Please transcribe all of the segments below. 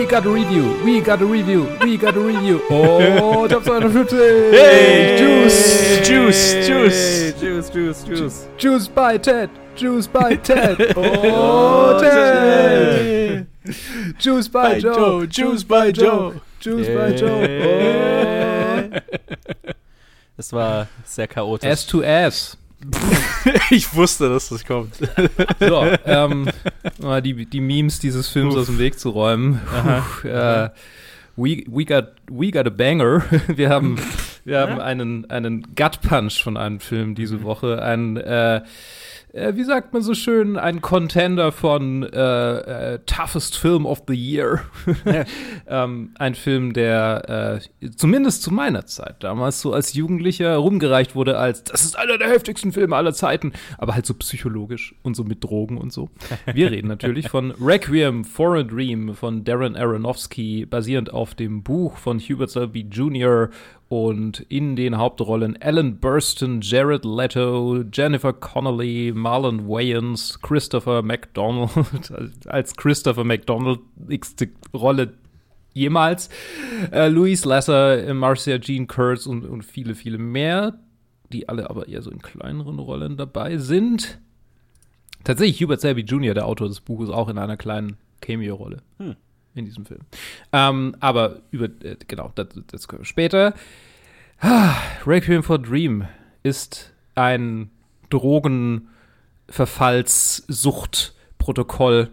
We got a review, we got a review, we got a review. Oh, Top 250. Hey, Juice, Juice, Juice. Juice, Juice, Juice. Juice by Ted, Juice by Ted. Oh, Oh, Ted. Juice by By Joe, Joe, Juice by Joe. Juice by Joe. Oh. Das war sehr chaotisch. S to S. ich wusste, dass das kommt. So, ähm, mal die, die Memes dieses Films aus dem Weg zu räumen. Puh, äh, we, we, got, we got a banger. Wir haben, wir haben einen, einen Gut Punch von einem Film diese Woche. Ein, äh, äh, wie sagt man so schön, ein Contender von äh, äh, Toughest Film of the Year. ähm, ein Film, der äh, zumindest zu meiner Zeit damals so als Jugendlicher rumgereicht wurde als, das ist einer der heftigsten Filme aller Zeiten, aber halt so psychologisch und so mit Drogen und so. Wir reden natürlich von Requiem for a Dream von Darren Aronofsky, basierend auf dem Buch von Hubert Selby Jr. Und in den Hauptrollen Alan Burston, Jared Leto, Jennifer Connelly, Marlon Wayans, Christopher McDonald, als Christopher McDonald x Rolle jemals, äh, Louise Lasser, Marcia Jean Kurtz und, und viele, viele mehr, die alle aber eher so in kleineren Rollen dabei sind. Tatsächlich Hubert Selby Jr., der Autor des Buches, auch in einer kleinen Cameo-Rolle Hm. In diesem Film. Ähm, aber über, äh, genau, das, das können wir später. Ah, Requiem for Dream ist ein Drogenverfallssuchtprotokoll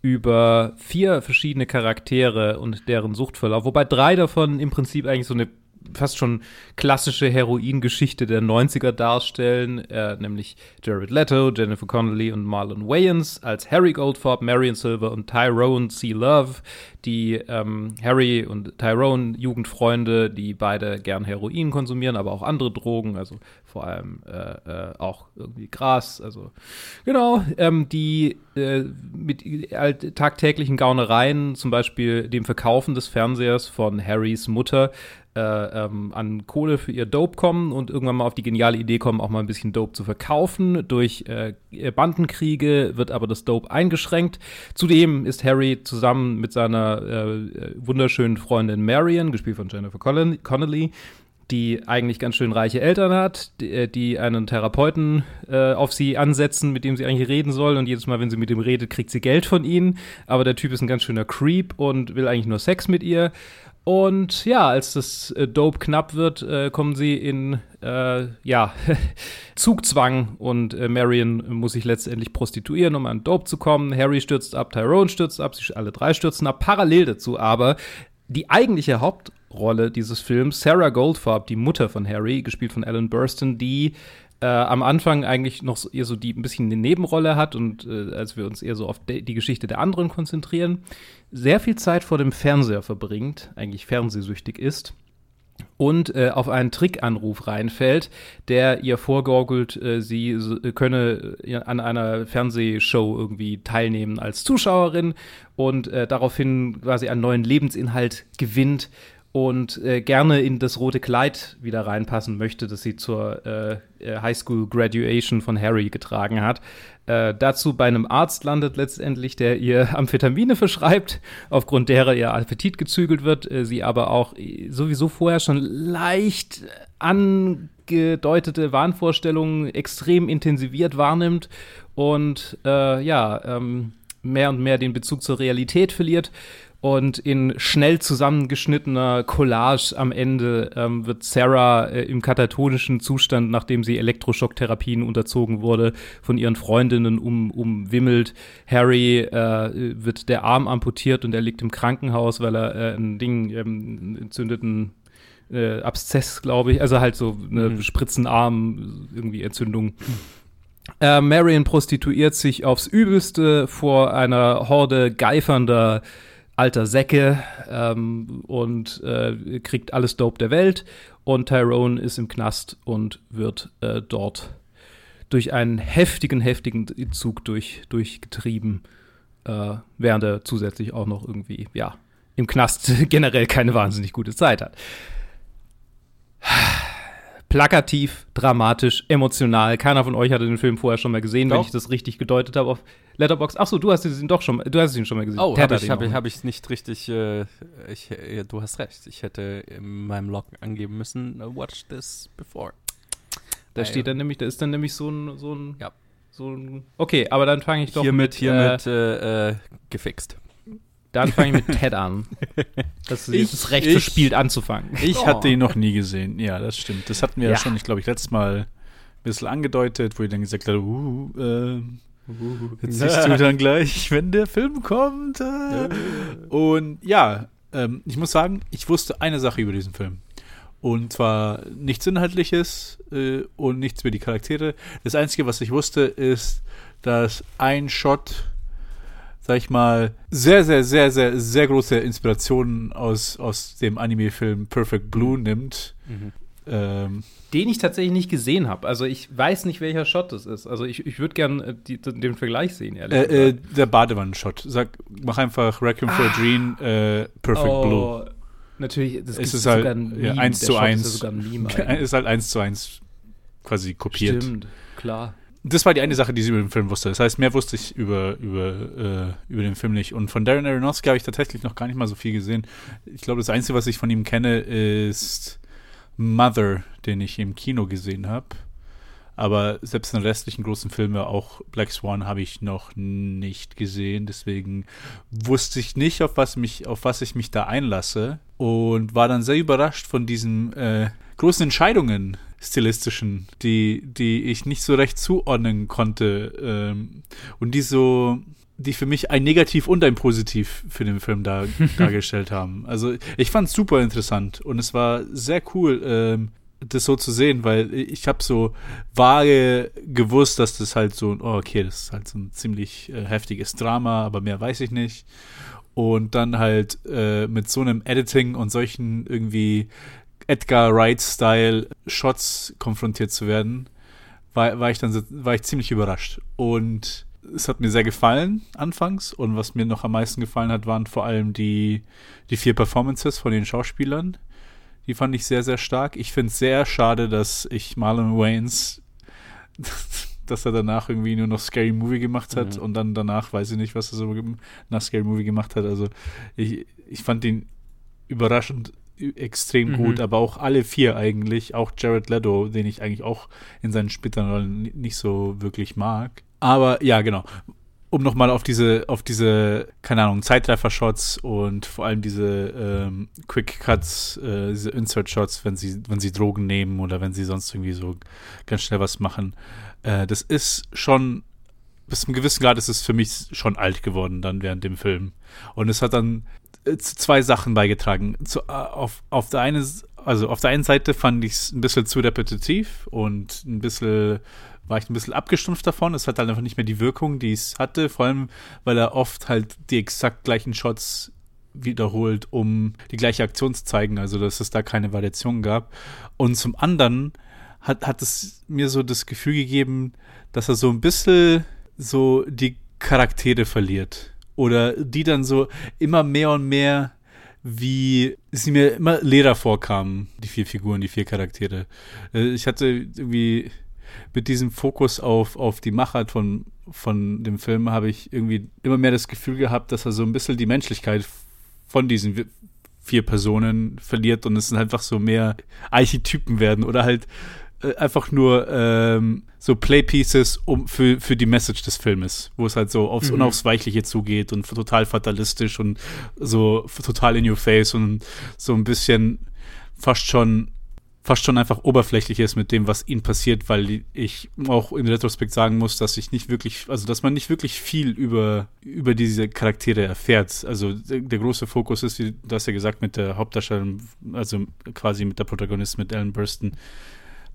über vier verschiedene Charaktere und deren Suchtverlauf, wobei drei davon im Prinzip eigentlich so eine fast schon klassische Heroingeschichte der 90er darstellen, äh, nämlich Jared Leto, Jennifer Connelly und Marlon Wayans als Harry Goldfarb, Marion Silver und Tyrone C. Love, die ähm, Harry und Tyrone Jugendfreunde, die beide gern Heroin konsumieren, aber auch andere Drogen, also vor allem äh, äh, auch irgendwie Gras, also genau, ähm, die äh, mit tagtäglichen Gaunereien, zum Beispiel dem Verkaufen des Fernsehers von Harrys Mutter, äh, ähm, an Kohle für ihr Dope kommen und irgendwann mal auf die geniale Idee kommen, auch mal ein bisschen Dope zu verkaufen. Durch äh, Bandenkriege wird aber das Dope eingeschränkt. Zudem ist Harry zusammen mit seiner äh, wunderschönen Freundin Marion, gespielt von Jennifer Connelly, die eigentlich ganz schön reiche Eltern hat, die, äh, die einen Therapeuten äh, auf sie ansetzen, mit dem sie eigentlich reden soll. Und jedes Mal, wenn sie mit ihm redet, kriegt sie Geld von ihnen. Aber der Typ ist ein ganz schöner Creep und will eigentlich nur Sex mit ihr. Und ja, als das äh, Dope knapp wird, äh, kommen sie in äh, ja, Zugzwang und äh, Marion muss sich letztendlich prostituieren, um an Dope zu kommen. Harry stürzt ab, Tyrone stürzt ab, sie alle drei stürzen ab. Parallel dazu aber die eigentliche Hauptrolle dieses Films, Sarah Goldfarb, die Mutter von Harry, gespielt von Alan Burston, die äh, am Anfang eigentlich noch so, eher so die ein bisschen eine Nebenrolle hat und äh, als wir uns eher so auf die Geschichte der anderen konzentrieren, sehr viel Zeit vor dem Fernseher verbringt, eigentlich fernsehsüchtig ist und äh, auf einen Trickanruf reinfällt, der ihr vorgaukelt, äh, sie s- könne äh, an einer Fernsehshow irgendwie teilnehmen als Zuschauerin und äh, daraufhin quasi einen neuen Lebensinhalt gewinnt und äh, gerne in das rote Kleid wieder reinpassen möchte, das sie zur äh, äh, Highschool Graduation von Harry getragen hat. Äh, dazu bei einem Arzt landet letztendlich, der ihr Amphetamine verschreibt, aufgrund derer ihr Appetit gezügelt wird, äh, sie aber auch äh, sowieso vorher schon leicht angedeutete Wahnvorstellungen extrem intensiviert wahrnimmt und ja, ähm, mehr und mehr den Bezug zur Realität verliert. Und in schnell zusammengeschnittener Collage am Ende ähm, wird Sarah äh, im katatonischen Zustand, nachdem sie Elektroschocktherapien unterzogen wurde, von ihren Freundinnen um, umwimmelt. Harry äh, wird der Arm amputiert und er liegt im Krankenhaus, weil er äh, ein Ding, ähm, einen entzündeten äh, Abszess, glaube ich, also halt so eine Mhm. Spritzenarm, irgendwie Entzündung. Äh, Marion prostituiert sich aufs Übelste vor einer Horde geifernder alter Säcke ähm, und äh, kriegt alles Dope der Welt. Und Tyrone ist im Knast und wird äh, dort durch einen heftigen, heftigen Zug durch, durchgetrieben, äh, während er zusätzlich auch noch irgendwie, ja, im Knast generell keine wahnsinnig gute Zeit hat. Plakativ, dramatisch, emotional. Keiner von euch hatte den Film vorher schon mal gesehen, wenn Doch. ich das richtig gedeutet habe auf Letterboxd. Achso, du hast ihn doch schon, du hast ihn schon mal gesehen. Oh, habe ich, hab ich, mal. hab ich nicht richtig. Äh, ich, ja, du hast recht. Ich hätte in meinem Log angeben müssen, uh, watch this before. Da steht dann nämlich, da ist dann nämlich so ein, so ein, Ja. so ein. Okay, aber dann fange ich doch hiermit, mit, hiermit äh, äh, gefixt. Dann fange ich mit Ted an. Das ist Ich- jetzt das Recht ich- verspielt anzufangen. Ich Oh. hatte ihn noch nie gesehen. Ja, das stimmt. Das hatten wir ja, Ja. schon, ich glaube, ich letztes Mal ein bisschen angedeutet, wo ich dann gesagt habe, uh, äh, jetzt siehst du dann gleich, wenn der Film kommt. Äh. Und ja, ähm, ich muss sagen, ich wusste eine Sache über diesen Film. Und zwar nichts Inhaltliches äh, und nichts über die Charaktere. Das Einzige, was ich wusste, ist, dass ein Shot, sag ich mal, sehr, sehr, sehr, sehr, sehr große Inspirationen aus, aus dem Anime-Film Perfect Blue nimmt. Mhm. Ähm, Den ich tatsächlich nicht gesehen habe. Also ich weiß nicht, welcher Shot das ist. Also ich, ich würde gern äh, die, den Vergleich sehen, ehrlich äh, äh, gesagt. der Badewannen-Shot. Sag, mach einfach Requiem for a Dream, äh, Perfect Blue. Oh, Natürlich, das Es ist ist halt, sogar ein ja, Meme. eins Der zu Shot eins. Ist ja sogar ein Meme ist halt eins zu eins quasi kopiert. Stimmt, klar. Das war die eine Sache, die sie über den Film wusste. Das heißt, mehr wusste ich über, über, äh, über den Film nicht. Und von Darren Aronofsky habe ich tatsächlich noch gar nicht mal so viel gesehen. Ich glaube, das Einzige, was ich von ihm kenne, ist Mother, den ich im Kino gesehen habe. Aber selbst in den restlichen großen Filmen, auch Black Swan, habe ich noch nicht gesehen. Deswegen wusste ich nicht, auf was, mich, auf was ich mich da einlasse. Und war dann sehr überrascht von diesen äh, großen Entscheidungen, stilistischen, die, die ich nicht so recht zuordnen konnte. Ähm, und die so, die für mich ein Negativ und ein Positiv für den Film da, dargestellt haben. Also ich fand es super interessant und es war sehr cool, ähm, das so zu sehen, weil ich habe so vage gewusst, dass das halt so, oh, okay, das ist halt so ein ziemlich äh, heftiges Drama, aber mehr weiß ich nicht. Und dann halt äh, mit so einem Editing und solchen irgendwie Edgar Wright-Style Shots konfrontiert zu werden, war, war ich dann war ich ziemlich überrascht. Und es hat mir sehr gefallen anfangs. Und was mir noch am meisten gefallen hat, waren vor allem die, die vier Performances von den Schauspielern. Die fand ich sehr, sehr stark. Ich finde es sehr schade, dass ich Marlon Wayans, dass er danach irgendwie nur noch Scary Movie gemacht hat Mhm. und dann danach weiß ich nicht, was er so nach Scary Movie gemacht hat. Also ich, ich fand ihn überraschend extrem Mhm. gut, aber auch alle vier eigentlich, auch Jared Leto, den ich eigentlich auch in seinen späteren Rollen ni- nicht so wirklich mag. Aber ja, genau. Um nochmal auf diese, auf diese, keine Ahnung, Zeitreffer-Shots und vor allem diese ähm, Quick-Cuts, äh, diese Insert-Shots, wenn sie, wenn sie Drogen nehmen oder wenn sie sonst irgendwie so ganz schnell was machen. Äh, das ist schon, bis zu einem gewissen Grad ist es für mich schon alt geworden dann während dem Film. Und es hat dann zu zwei Sachen beigetragen. Zu, äh, auf, auf der einen, also auf der einen Seite fand ich es ein bisschen zu repetitiv und ein bisschen war ich ein bisschen abgestumpft davon. Es hat halt einfach nicht mehr die Wirkung, die es hatte, vor allem, weil er oft halt die exakt gleichen Shots wiederholt, um die gleiche Aktion zu zeigen, also dass es da keine Variation gab. Und zum anderen hat, hat es mir so das Gefühl gegeben, dass er so ein bisschen so die Charaktere verliert. Oder die dann so immer mehr und mehr wie sie mir immer leerer vorkamen, die vier Figuren, die vier Charaktere. Äh, Ich hatte irgendwie mit diesem Fokus auf, auf die Machart von, von dem Film habe ich irgendwie immer mehr das Gefühl gehabt, dass er so ein bisschen die Menschlichkeit von diesen vi- vier Personen verliert und es sind einfach so mehr Archetypen werden oder halt äh, einfach nur ähm, so Playpieces um, für, für die Message des Filmes, wo es halt so aufs Mhm. Unausweichliche zugeht und total fatalistisch und so total in your face und so ein bisschen fast schon fast schon einfach oberflächlich ist mit dem, was ihnen passiert, weil ich auch in Retrospekt sagen muss, dass ich nicht wirklich, also dass man nicht wirklich viel über, über diese Charaktere erfährt. Also der, der große Fokus ist, wie du hast ja gesagt, mit der Hauptdarstellerin, also quasi mit der Protagonistin, mit Ellen Burstyn,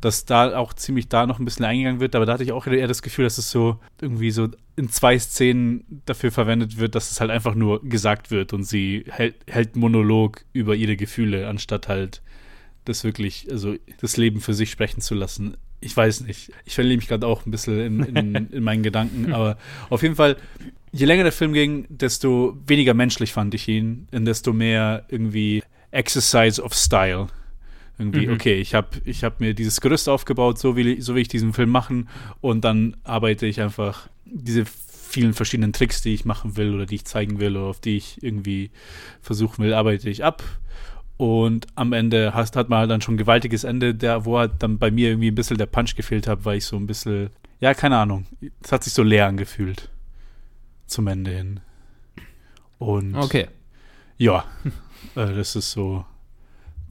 dass da auch ziemlich da noch ein bisschen eingegangen wird, aber da hatte ich auch eher das Gefühl, dass es so irgendwie so in zwei Szenen dafür verwendet wird, dass es halt einfach nur gesagt wird und sie hält, hält Monolog über ihre Gefühle, anstatt halt das wirklich, also das Leben für sich sprechen zu lassen. Ich weiß nicht. Ich verliere mich gerade auch ein bisschen in, in, in meinen Gedanken, aber auf jeden Fall, je länger der Film ging, desto weniger menschlich fand ich ihn, und desto mehr irgendwie Exercise of Style Irgendwie, Mhm. okay, ich habe ich hab mir dieses Gerüst aufgebaut, so will, ich, so will ich diesen Film machen und dann arbeite ich einfach diese vielen verschiedenen Tricks, die ich machen will oder die ich zeigen will oder auf die ich irgendwie versuchen will, arbeite ich ab. Und am Ende hast, hat man halt dann schon ein gewaltiges Ende, der, wo halt dann bei mir irgendwie ein bisschen der Punch gefehlt hat, weil ich so ein bisschen, ja, keine Ahnung, es hat sich so leer angefühlt. Zum Ende hin. Und Okay. ja, äh, das ist so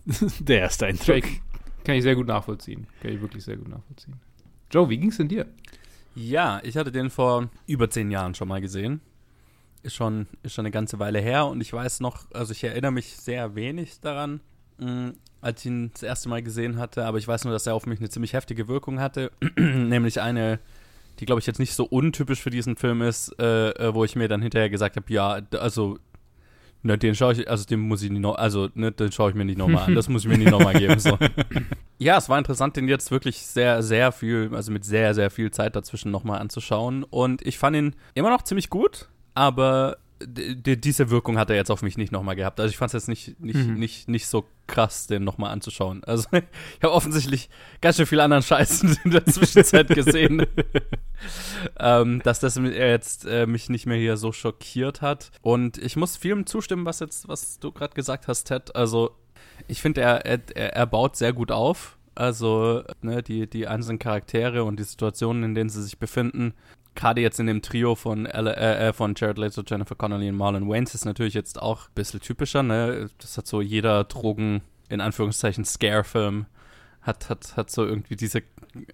der erste Eindruck. kann ich sehr gut nachvollziehen. Kann ich wirklich sehr gut nachvollziehen. Joe, wie ging's denn dir? Ja, ich hatte den vor über zehn Jahren schon mal gesehen. Ist schon, ist schon eine ganze Weile her und ich weiß noch, also ich erinnere mich sehr wenig daran, mh, als ich ihn das erste Mal gesehen hatte, aber ich weiß nur, dass er auf mich eine ziemlich heftige Wirkung hatte. Nämlich eine, die glaube ich jetzt nicht so untypisch für diesen Film ist, äh, äh, wo ich mir dann hinterher gesagt habe, ja, also ne, den schaue ich, also den muss ich nicht noch, also ne, den schaue ich mir nicht nochmal an. Das muss ich mir nicht nochmal geben. So. Ja, es war interessant, den jetzt wirklich sehr, sehr viel, also mit sehr, sehr viel Zeit dazwischen nochmal anzuschauen. Und ich fand ihn immer noch ziemlich gut, aber diese Wirkung hat er jetzt auf mich nicht nochmal gehabt. Also ich fand es jetzt nicht, nicht, Mhm. nicht, nicht so krass, den nochmal anzuschauen. Also ich habe offensichtlich ganz schön viel anderen Scheiß in der Zwischenzeit gesehen. ähm, dass das jetzt äh, mich nicht mehr hier so schockiert hat. Und ich muss vielem zustimmen, was jetzt, was du gerade gesagt hast, Ted. Also ich finde, er, er, er er baut sehr gut auf. Also, ne, die, die einzelnen Charaktere und die Situationen, in denen sie sich befinden. Gerade jetzt in dem Trio von, Ella- äh, äh, von Jared Leto, Jennifer Connelly und Marlon Wayans ist natürlich jetzt auch ein bisschen typischer, ne? Das hat so jeder Drogen, in Anführungszeichen, Scare-Film hat, hat, hat so irgendwie diese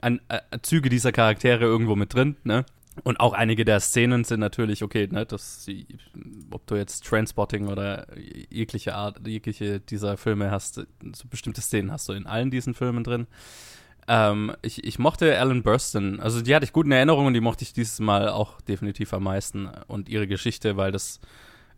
an, äh, Züge dieser Charaktere irgendwo mit drin, ne? Und auch einige der Szenen sind natürlich, okay, ne, das, ob du jetzt Transpotting oder jegliche Art, jegliche dieser Filme hast, so bestimmte Szenen hast du in allen diesen Filmen drin. Ähm, ich, ich mochte Alan Burstyn, also die hatte ich gut in Erinnerung und die mochte ich dieses Mal auch definitiv am meisten und ihre Geschichte, weil das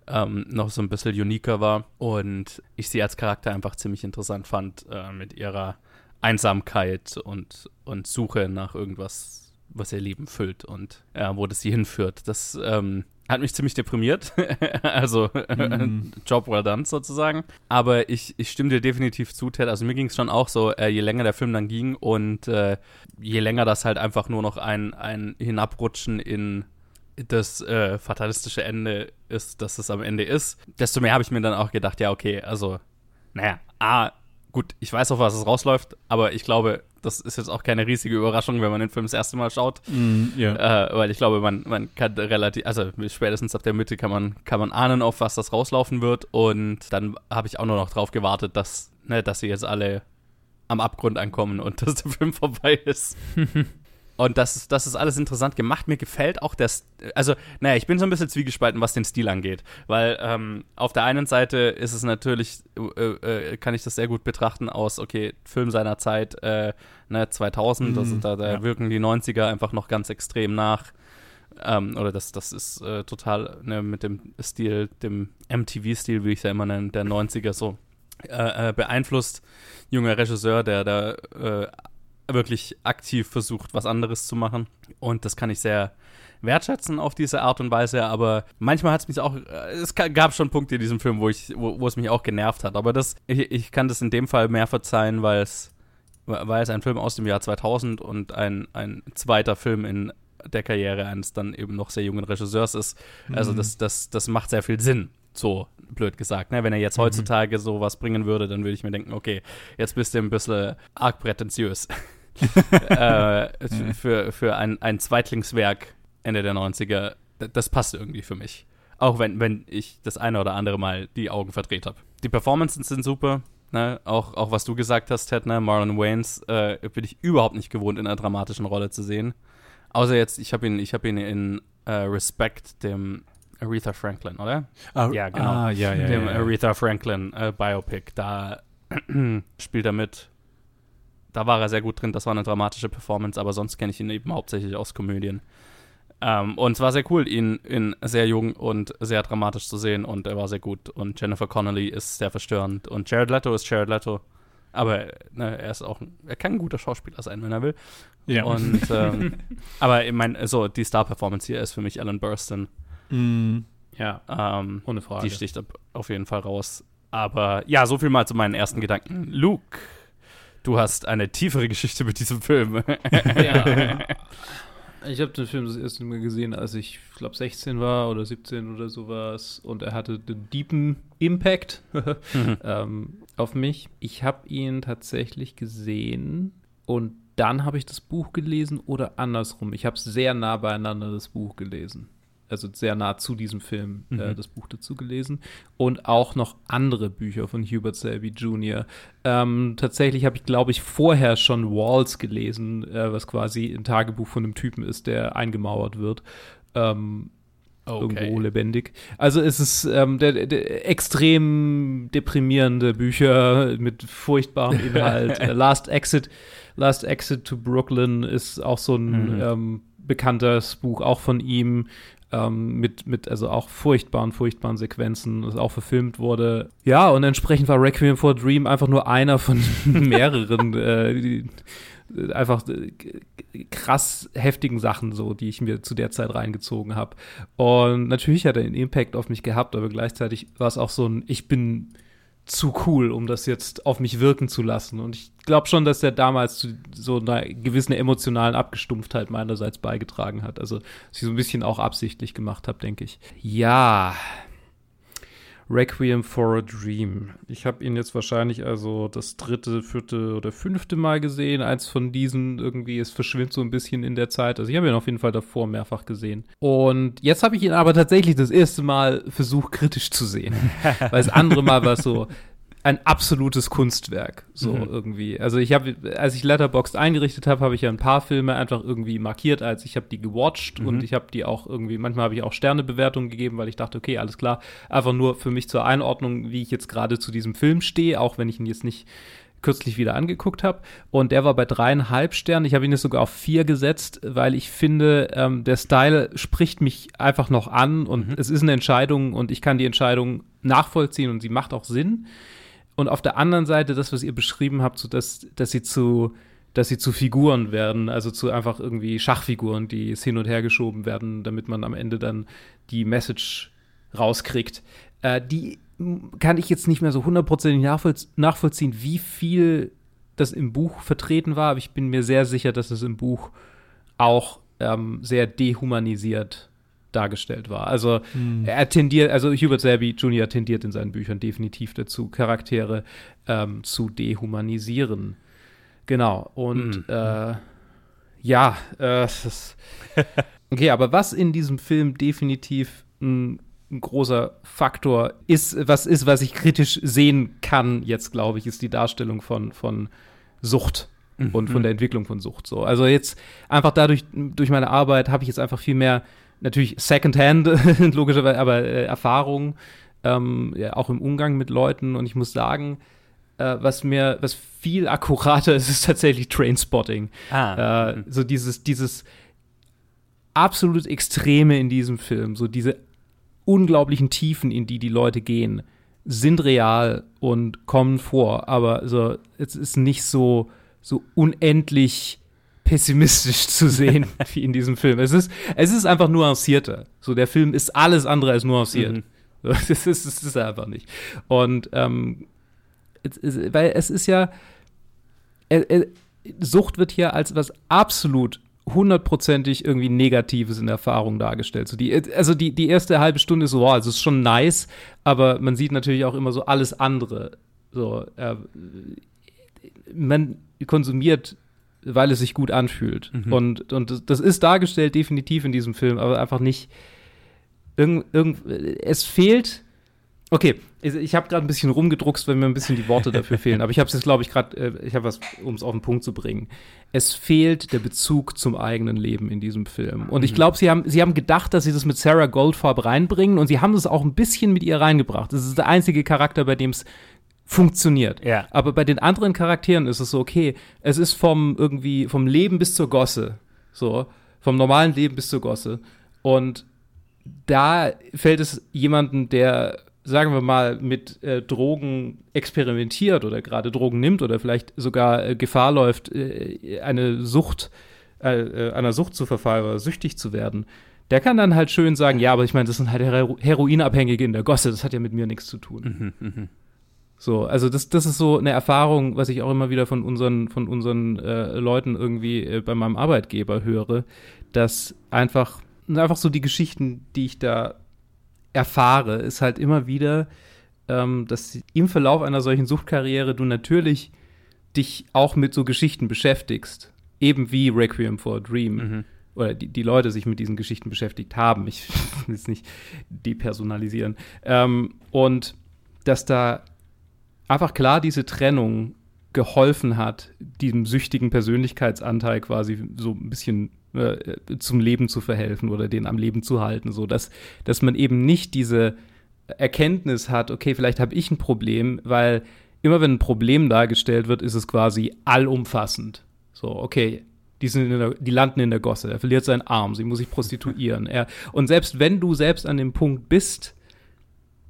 ähm, noch so ein bisschen uniker war und ich sie als Charakter einfach ziemlich interessant fand äh, mit ihrer Einsamkeit und, und Suche nach irgendwas, was ihr Leben füllt und äh, wo das sie hinführt. Das ähm, hat mich ziemlich deprimiert. also Mhm. Job well done sozusagen. Aber ich, ich stimme dir definitiv zu, Ted. Also mir ging es schon auch so, äh, je länger der Film dann ging und äh, je länger das halt einfach nur noch ein, ein Hinabrutschen in das äh, fatalistische Ende ist, dass es am Ende ist, desto mehr habe ich mir dann auch gedacht, ja, okay, also, naja, A, gut, ich weiß auf was es rausläuft, aber ich glaube, das ist jetzt auch keine riesige Überraschung, wenn man den Film das erste Mal schaut. Mm, ja. Äh, weil ich glaube, man, man kann relativ, also spätestens ab der Mitte kann man, kann man ahnen, auf was das rauslaufen wird. Und dann habe ich auch nur noch drauf gewartet, dass, ne, dass sie jetzt alle am Abgrund ankommen und dass der Film vorbei ist. Und das, ist- das ist alles interessant gemacht. Mir gefällt auch das, also, naja, ich bin so ein bisschen zwiegespalten, was den Stil angeht. Weil ähm, auf der einen Seite ist es natürlich, äh, äh, kann ich das sehr gut betrachten aus, okay, Film seiner Zeit, äh, ne, 2000, also Mhm, da, da ja. wirken die 90er einfach noch ganz extrem nach. Ähm, oder das, das ist äh, total ne, mit dem Stil, dem MTV-Stil, wie ich es ja immer nenne, der 90er so äh, äh, beeinflusst. Junger Regisseur, der da wirklich aktiv versucht, was anderes zu machen. Und das kann ich sehr wertschätzen auf diese Art und Weise, aber manchmal hat es mich auch, äh, es gab schon Punkte in diesem Film, wo ich, wo, wo es mich auch genervt hat, aber das, ich, ich kann das in dem Fall mehr verzeihen, weil es, weil es ein Film aus dem Jahr 2000 und ein, ein zweiter Film in der Karriere eines dann eben noch sehr jungen Regisseurs ist. Also Mhm. das, das, das macht sehr viel Sinn, so blöd gesagt. Ne? Wenn er jetzt heutzutage sowas bringen würde, dann würde ich mir denken, okay, jetzt bist du ein bisschen arg prätentiös. Äh, für, für ein, ein Zweitlingswerk Ende der 90er, d- das passt irgendwie für mich. Auch wenn, wenn ich das eine oder andere Mal die Augen verdreht habe. Die Performances sind super. Ne? Auch, auch was du gesagt hast, Ted, ne? Marlon Wayans äh, bin ich überhaupt nicht gewohnt, in einer dramatischen Rolle zu sehen. Außer jetzt, ich habe ihn, ich hab ihn in äh, Respect, dem Aretha Franklin, oder? Ah, ja, genau. Ah, ja, ja, dem ja, ja. Aretha Franklin äh, Biopic. Da spielt er mit. Da war er sehr gut drin. Das war eine dramatische Performance, aber sonst kenne ich ihn eben hauptsächlich aus Komödien. Ähm, und es war sehr cool, ihn in sehr jung und sehr dramatisch zu sehen und er war sehr gut. Und Jennifer Connelly ist sehr verstörend und Jared Leto ist Jared Leto. Aber ne, er ist auch, ein, er kann ein guter Schauspieler sein, wenn er will. ja. Und ähm, aber ich meine, so die Star-Performance hier ist für mich Alan Burstyn. Mm, Ja, Ähm, ohne Frage. die sticht ab- auf jeden Fall raus. Aber ja, so viel mal zu meinen ersten Gedanken. Luke, Du hast eine tiefere Geschichte mit diesem Film. Ja. Ich habe den Film das erste Mal gesehen, als ich, glaube 16 war oder 17 oder sowas. Und er hatte den deepen Impact mhm. ähm, auf mich. Ich habe ihn tatsächlich gesehen und dann habe ich das Buch gelesen oder andersrum. Ich habe sehr nah beieinander das Buch gelesen also sehr nah zu diesem Film, äh, mhm. äh, das Buch dazu gelesen. Und auch noch andere Bücher von Hubert Selby Jr. Ähm, tatsächlich habe ich, glaube ich, vorher schon Walls gelesen, äh, was quasi ein Tagebuch von einem Typen ist, der eingemauert wird. Ähm, Okay. irgendwo lebendig. Also es ist ähm, der, der, extrem deprimierende Bücher mit furchtbarem Inhalt. Äh, Last Exit, Last Exit to Brooklyn ist auch so ein mhm. ähm, bekanntes Buch, auch von ihm ähm, mit, mit also auch furchtbaren, furchtbaren Sequenzen, das auch verfilmt wurde. Ja, und entsprechend war Requiem for Dream einfach nur einer von mehreren äh, die, einfach äh, krass heftigen Sachen, so, die ich mir zu der Zeit reingezogen habe. Und natürlich hat er einen Impact auf mich gehabt, aber gleichzeitig war es auch so ein, ich bin zu cool, um das jetzt auf mich wirken zu lassen. Und ich glaube schon, dass er damals zu so einer gewissen emotionalen Abgestumpftheit meinerseits beigetragen hat. Also, dass so ein bisschen auch absichtlich gemacht habe, denke ich. Ja, Requiem for a Dream. Ich habe ihn jetzt wahrscheinlich also das dritte, vierte oder fünfte Mal gesehen. Eins von diesen irgendwie, es verschwimmt so ein bisschen in der Zeit. Also ich habe ihn auf jeden Fall davor mehrfach gesehen. Und jetzt habe ich ihn aber tatsächlich das erste Mal versucht, kritisch zu sehen. Weil das andere Mal war es so, ein absolutes Kunstwerk, so mhm. irgendwie. Also ich habe, als ich Letterboxd eingerichtet habe, habe ich ja ein paar Filme einfach irgendwie markiert, als ich habe die gewatcht mhm. und ich habe die auch irgendwie, manchmal habe ich auch Sternebewertungen gegeben, weil ich dachte, okay, alles klar, einfach nur für mich zur Einordnung, wie ich jetzt gerade zu diesem Film stehe, auch wenn ich ihn jetzt nicht kürzlich wieder angeguckt habe. Und der war bei dreieinhalb Sternen. Ich habe ihn jetzt sogar auf vier gesetzt, weil ich finde, ähm, der Style spricht mich einfach noch an und mhm. es ist eine Entscheidung und ich kann die Entscheidung nachvollziehen und sie macht auch Sinn. Und auf der anderen Seite das, was ihr beschrieben habt, so dass, dass sie zu dass sie zu Figuren werden, also zu einfach irgendwie Schachfiguren, die hin und her geschoben werden, damit man am Ende dann die Message rauskriegt. Äh, die kann ich jetzt nicht mehr so hundertprozentig nachvollzie nachvollziehen, wie viel das im Buch vertreten war, aber ich bin mir sehr sicher, dass es im Buch auch ähm, sehr dehumanisiert dargestellt war. Also hm. er tendiert, also Hubert Selby Jr. tendiert in seinen Büchern definitiv dazu, Charaktere ähm, zu dehumanisieren. Genau. Und hm. äh, ja, äh, okay, aber was in diesem Film definitiv ein, ein großer Faktor ist, was ist, was ich kritisch sehen kann, jetzt glaube ich, ist die Darstellung von, von Sucht und von mhm. der Entwicklung von Sucht. So, also jetzt einfach dadurch durch meine Arbeit habe ich jetzt einfach viel mehr natürlich Secondhand, logischerweise, aber äh, Erfahrung, ähm, ja, auch im Umgang mit Leuten. Und ich muss sagen, äh, was mir, was viel akkurater ist, ist tatsächlich Trainspotting. Ah. Äh, mhm. so dieses, dieses absolut Extreme in diesem Film, so diese unglaublichen Tiefen, in die die Leute gehen, sind real und kommen vor. Aber so, es ist nicht so, so unendlich pessimistisch zu sehen wie in diesem Film. Es ist, es ist einfach nuancierter. So, der Film ist alles andere als nuanciert. Mhm. Das, ist, das ist er einfach nicht. Und ähm, es, es, weil es ist ja, äh, Sucht wird hier als was absolut hundertprozentig irgendwie Negatives in Erfahrung dargestellt. So die, also die, die erste halbe Stunde ist so, wow, es ist schon nice, aber man sieht natürlich auch immer so alles andere. So, äh, man konsumiert weil es sich gut anfühlt. Mhm. Und, und das ist dargestellt definitiv in diesem Film, aber einfach nicht. Irgend, irgend, es fehlt. Okay, ich habe gerade ein bisschen rumgedruckst, wenn mir ein bisschen die Worte dafür fehlen. Aber ich habe es jetzt, glaube ich, gerade, äh, ich habe was, um es auf den Punkt zu bringen. Es fehlt der Bezug zum eigenen Leben in diesem Film. Und ich mhm. glaube, sie haben, sie haben gedacht, dass sie das mit Sarah Goldfarb reinbringen und sie haben es auch ein bisschen mit ihr reingebracht. Das ist der einzige Charakter, bei dem es funktioniert. Ja. Aber bei den anderen Charakteren ist es so, okay, es ist vom irgendwie, vom Leben bis zur Gosse. So, vom normalen Leben bis zur Gosse. Und da fällt es jemanden, der, sagen wir mal, mit äh, Drogen experimentiert oder gerade Drogen nimmt oder vielleicht sogar äh, Gefahr läuft, äh, eine Sucht, äh, äh, einer Sucht zu verfallen oder süchtig zu werden. Der kann dann halt schön sagen, ja, aber ich meine, das sind halt Hero Heroinabhängige in der Gosse, das hat ja mit mir nichts zu tun. Mhm, mh. So, also das, das ist so eine Erfahrung, was ich auch immer wieder von unseren, von unseren äh, Leuten irgendwie äh, bei meinem Arbeitgeber höre, dass einfach, einfach so die Geschichten, die ich da erfahre, ist halt immer wieder, ähm, dass im Verlauf einer solchen Suchtkarriere du natürlich dich auch mit so Geschichten beschäftigst. Eben wie Requiem for a Dream. Mhm. Oder die, die Leute sich mit diesen Geschichten beschäftigt haben. Ich will es nicht depersonalisieren. Ähm, und dass da einfach klar diese Trennung geholfen hat, diesem süchtigen Persönlichkeitsanteil quasi so ein bisschen äh, zum Leben zu verhelfen oder den am Leben zu halten, so dass, dass man eben nicht diese Erkenntnis hat, okay, vielleicht habe ich ein Problem, weil immer wenn ein Problem dargestellt wird, ist es quasi allumfassend. So, okay, die, sind der, die landen in der Gosse, er verliert seinen Arm, sie muss sich prostituieren. Er, und selbst wenn du selbst an dem Punkt bist,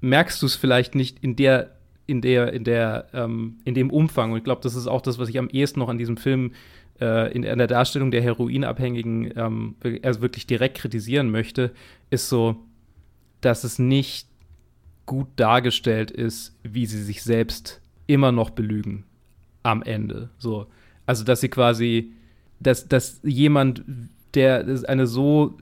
merkst du es vielleicht nicht in der in der, in der, ähm, in dem Umfang. Und ich glaube, das ist auch das, was ich am ehesten noch an diesem Film äh, in, in, der Darstellung der Heroinabhängigen ähm, also wirklich direkt kritisieren möchte, ist so, dass es nicht gut dargestellt ist, wie sie sich selbst immer noch belügen am Ende. So. Also, dass sie quasi, dass, dass jemand, der eine so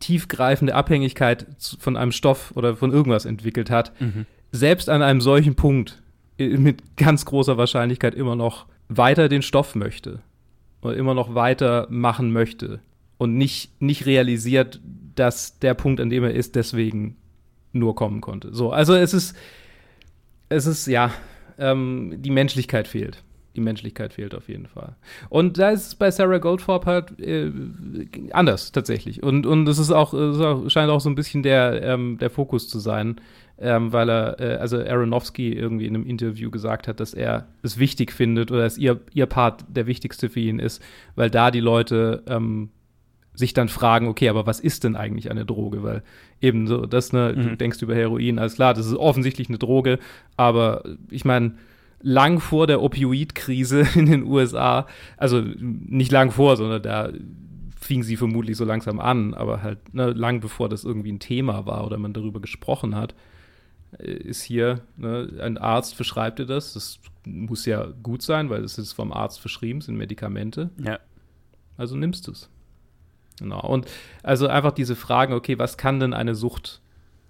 tiefgreifende Abhängigkeit von einem Stoff oder von irgendwas entwickelt hat, mhm selbst an einem solchen Punkt mit ganz großer Wahrscheinlichkeit immer noch weiter den Stoff möchte oder immer noch weiter machen möchte und nicht, nicht realisiert, dass der Punkt, an dem er ist, deswegen nur kommen konnte. So, also es ist, es ist, ja, ähm, die Menschlichkeit fehlt. Die Menschlichkeit fehlt auf jeden Fall. Und da ist es bei Sarah Goldthorpe halt äh, anders tatsächlich. Und, und es ist auch, es ist auch, scheint auch so ein bisschen der, ähm, der Fokus zu sein ähm, weil er, äh, also Aronofsky irgendwie in einem Interview gesagt hat, dass er es wichtig findet oder dass ihr, ihr Part der wichtigste für ihn ist, weil da die Leute ähm, sich dann fragen, okay, aber was ist denn eigentlich eine Droge? Weil eben so, das, ne, mhm. du denkst über Heroin, alles klar, das ist offensichtlich eine Droge, aber ich meine, lang vor der Opioidkrise in den USA, also nicht lang vor, sondern da fing sie vermutlich so langsam an, aber halt ne, lang bevor das irgendwie ein Thema war oder man darüber gesprochen hat, ist hier, ne, ein Arzt verschreibt dir das. Das muss ja gut sein, weil es ist vom Arzt verschrieben, sind Medikamente. Ja. Also nimmst du es. Genau. Und also einfach diese Fragen, okay, was kann denn eine Sucht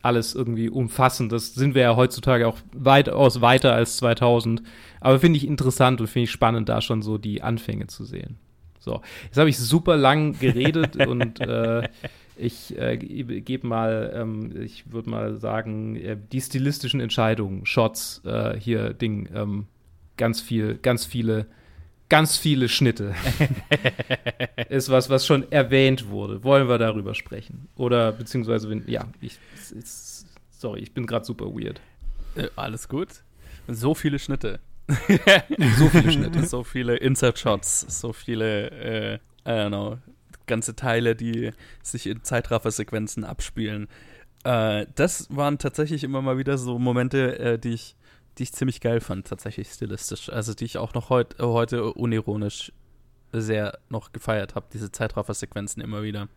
alles irgendwie umfassen? Das sind wir ja heutzutage auch weitaus weiter als 2000. Aber finde ich interessant und finde ich spannend, da schon so die Anfänge zu sehen. So, jetzt habe ich super lang geredet und äh, ich äh, gebe mal, ähm, ich würde mal sagen, äh, die stilistischen Entscheidungen, Shots, äh, hier Ding, ähm, ganz viel, ganz viele, ganz viele Schnitte. ist was, was schon erwähnt wurde. Wollen wir darüber sprechen? Oder beziehungsweise, wenn, ja, ich, ist, sorry, ich bin gerade super weird. Äh, alles gut. So viele Schnitte. so viele Schnitte. so viele Insert-Shots, so viele, äh, I don't know, ganze Teile, die sich in Zeitraffer-Sequenzen abspielen. Äh, das waren tatsächlich immer mal wieder so Momente, äh, die ich die ich ziemlich geil fand, tatsächlich stilistisch. Also die ich auch noch heut, heute unironisch sehr noch gefeiert habe, diese Zeitraffer-Sequenzen immer wieder.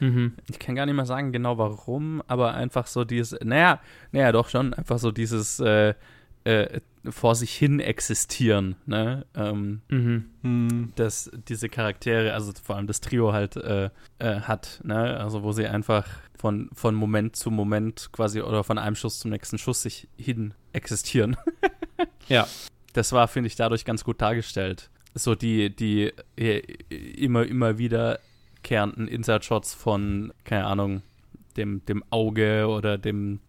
Mhm. Ich kann gar nicht mehr sagen genau warum, aber einfach so dieses, naja, naja, doch schon, einfach so dieses äh, äh, vor sich hin existieren, ne? Ähm, mhm. Hm. Dass diese Charaktere, also vor allem das Trio halt äh, äh, hat, ne? Also wo sie einfach von, von Moment zu Moment quasi oder von einem Schuss zum nächsten Schuss sich hin existieren. ja. Das war, finde ich, dadurch ganz gut dargestellt. So die, die äh, immer, immer wiederkehrenden Insert-Shots von, keine Ahnung, dem, dem Auge oder dem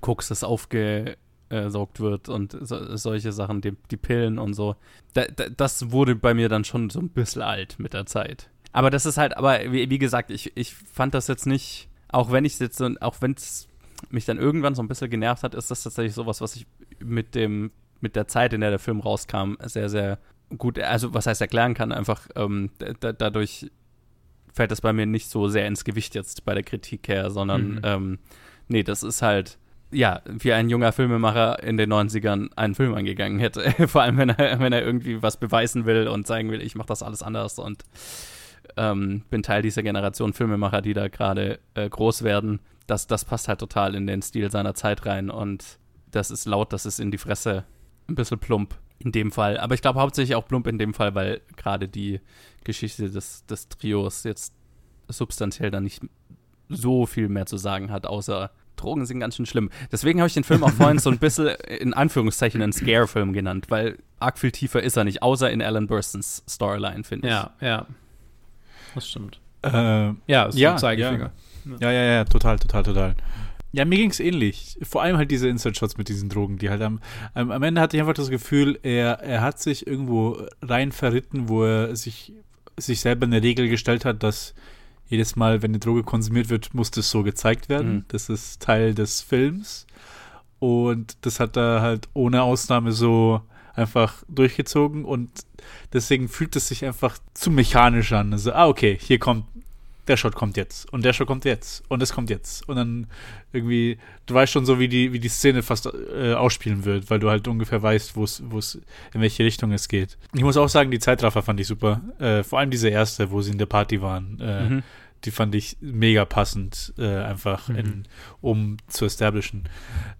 Koks, das aufge gesaugt wird und so, solche Sachen, die, die, Pillen und so. Da, da, das wurde bei mir dann schon so ein bisschen alt mit der Zeit. Aber das ist halt, aber wie, wie gesagt, ich, ich fand das jetzt nicht, auch wenn ich jetzt so, auch wenn es mich dann irgendwann so ein bisschen genervt hat, ist das tatsächlich sowas, was ich mit dem, mit der Zeit, in der der Film rauskam, sehr, sehr gut, also was heißt erklären kann, einfach ähm, da, dadurch fällt das bei mir nicht so sehr ins Gewicht jetzt bei der Kritik her, sondern mhm. ähm, nee, das ist halt ja, wie ein junger Filmemacher in den 90ern einen Film angegangen hätte. Vor allem, wenn er, wenn er irgendwie was beweisen will und zeigen will, ich mache das alles anders und ähm, bin Teil dieser Generation Filmemacher, die da gerade äh, groß werden. Das, das passt halt total in den Stil seiner Zeit rein und das ist laut, das ist in die Fresse. Ein bisschen plump in dem Fall. Aber ich glaube hauptsächlich auch plump in dem Fall, weil gerade die Geschichte des, des Trios jetzt substanziell da nicht so viel mehr zu sagen hat, außer Drogen sind ganz schön schlimm. Deswegen habe ich den Film auch vorhin so ein bisschen in Anführungszeichen einen Scare-Film genannt, weil arg viel tiefer ist er nicht, außer in Alan Burstons Storyline, finde ich. Ja, ja. Das stimmt. Äh, Ja, ist Ja, ein Zeigefinger. Ja, ja, ja, total, total, total. Ja, mir ging es ähnlich. Vor allem halt diese Inside-Shots mit diesen Drogen, die halt am, am, am Ende hatte ich einfach das Gefühl, er, er hat sich irgendwo rein verritten, wo er sich, sich selber eine Regel gestellt hat, dass jedes Mal, wenn eine Droge konsumiert wird, muss das so gezeigt werden. Mhm. Das ist Teil des Films. Und das hat er halt ohne Ausnahme so einfach durchgezogen und deswegen fühlt es sich einfach zu mechanisch an. Also, ah, okay, hier kommt, der Shot kommt jetzt und der Shot kommt jetzt und es kommt jetzt. Und dann irgendwie, du weißt schon so, wie die, wie die Szene fast äh, ausspielen wird, weil du halt ungefähr weißt, wo es, wo es, in welche Richtung es geht. Ich muss auch sagen, die Zeitraffer fand ich super. Äh, vor allem diese erste, wo sie in der Party waren. Äh, Mhm. Die fand ich mega passend, äh, einfach, Mhm. in, um zu establishen.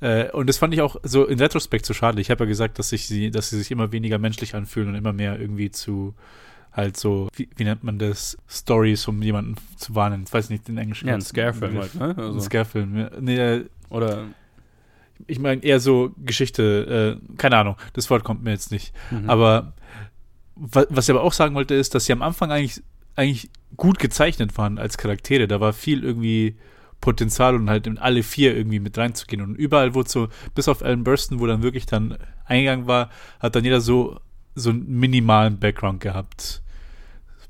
Äh, und das fand ich auch so in Retrospekt so schade. Ich habe ja gesagt, dass sich sie, dass sie sich immer weniger menschlich anfühlen und immer mehr irgendwie zu halt so, wie, wie nennt man das, Stories, um jemanden zu warnen. Ich weiß nicht den englischen. Ja, ein Scare-Film halt, ne? Ein Also, Scare-Film. Ja, Nee, äh, oder ich meine eher so Geschichte, äh, keine Ahnung, das Wort kommt mir jetzt nicht. mhm. Aber wa was ich aber auch sagen wollte, ist, dass sie am Anfang eigentlich, eigentlich gut gezeichnet waren als Charaktere. Da war viel irgendwie Potenzial und halt in alle vier irgendwie mit reinzugehen. Und überall, wo so, bis auf Alan Burston, wo dann wirklich dann eingegangen war, hat dann jeder so, so einen minimalen Background gehabt.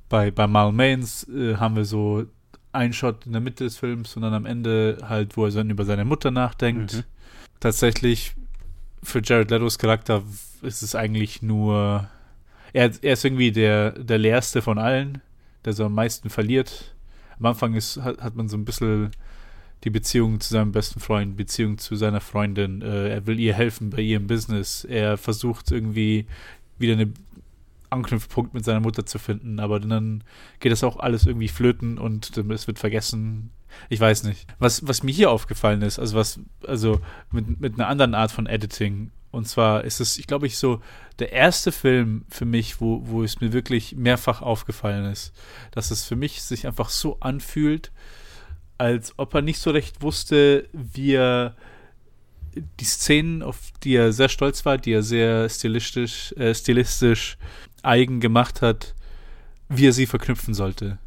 Bei, bei Mal Mains äh, haben wir so einen Shot in der Mitte des Films und dann am Ende halt, wo er dann über seine Mutter nachdenkt. Mhm. Tatsächlich für Jared Letos Charakter ist es eigentlich nur er, er ist irgendwie der, der leerste von allen, der so am meisten verliert. Am Anfang ist, hat, hat man so ein bisschen die Beziehung zu seinem besten Freund, Beziehung zu seiner Freundin. Äh, er will ihr helfen bei ihrem Business. Er versucht irgendwie wieder einen Anknüpfpunkt mit seiner Mutter zu finden, aber dann geht das auch alles irgendwie flöten und es wird vergessen. Ich weiß nicht. Was, was mir hier aufgefallen ist, also was, also mit, mit einer anderen Art von Editing, und zwar ist es, ich glaube, ich so der erste Film für mich, wo, wo es mir wirklich mehrfach aufgefallen ist, dass es für mich sich einfach so anfühlt, als ob er nicht so recht wusste, wie er die Szenen, auf die er sehr stolz war, die er sehr stilistisch, äh, stilistisch eigen gemacht hat, wie er sie verknüpfen sollte.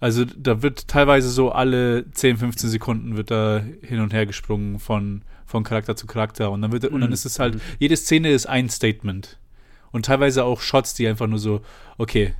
Also da wird teilweise so alle 10, 15 Sekunden wird da hin und her gesprungen von, von Charakter zu Charakter und dann wird und dann Mhm. ist es halt, jede Szene ist ein Statement. Und teilweise auch Shots, die einfach nur so, okay,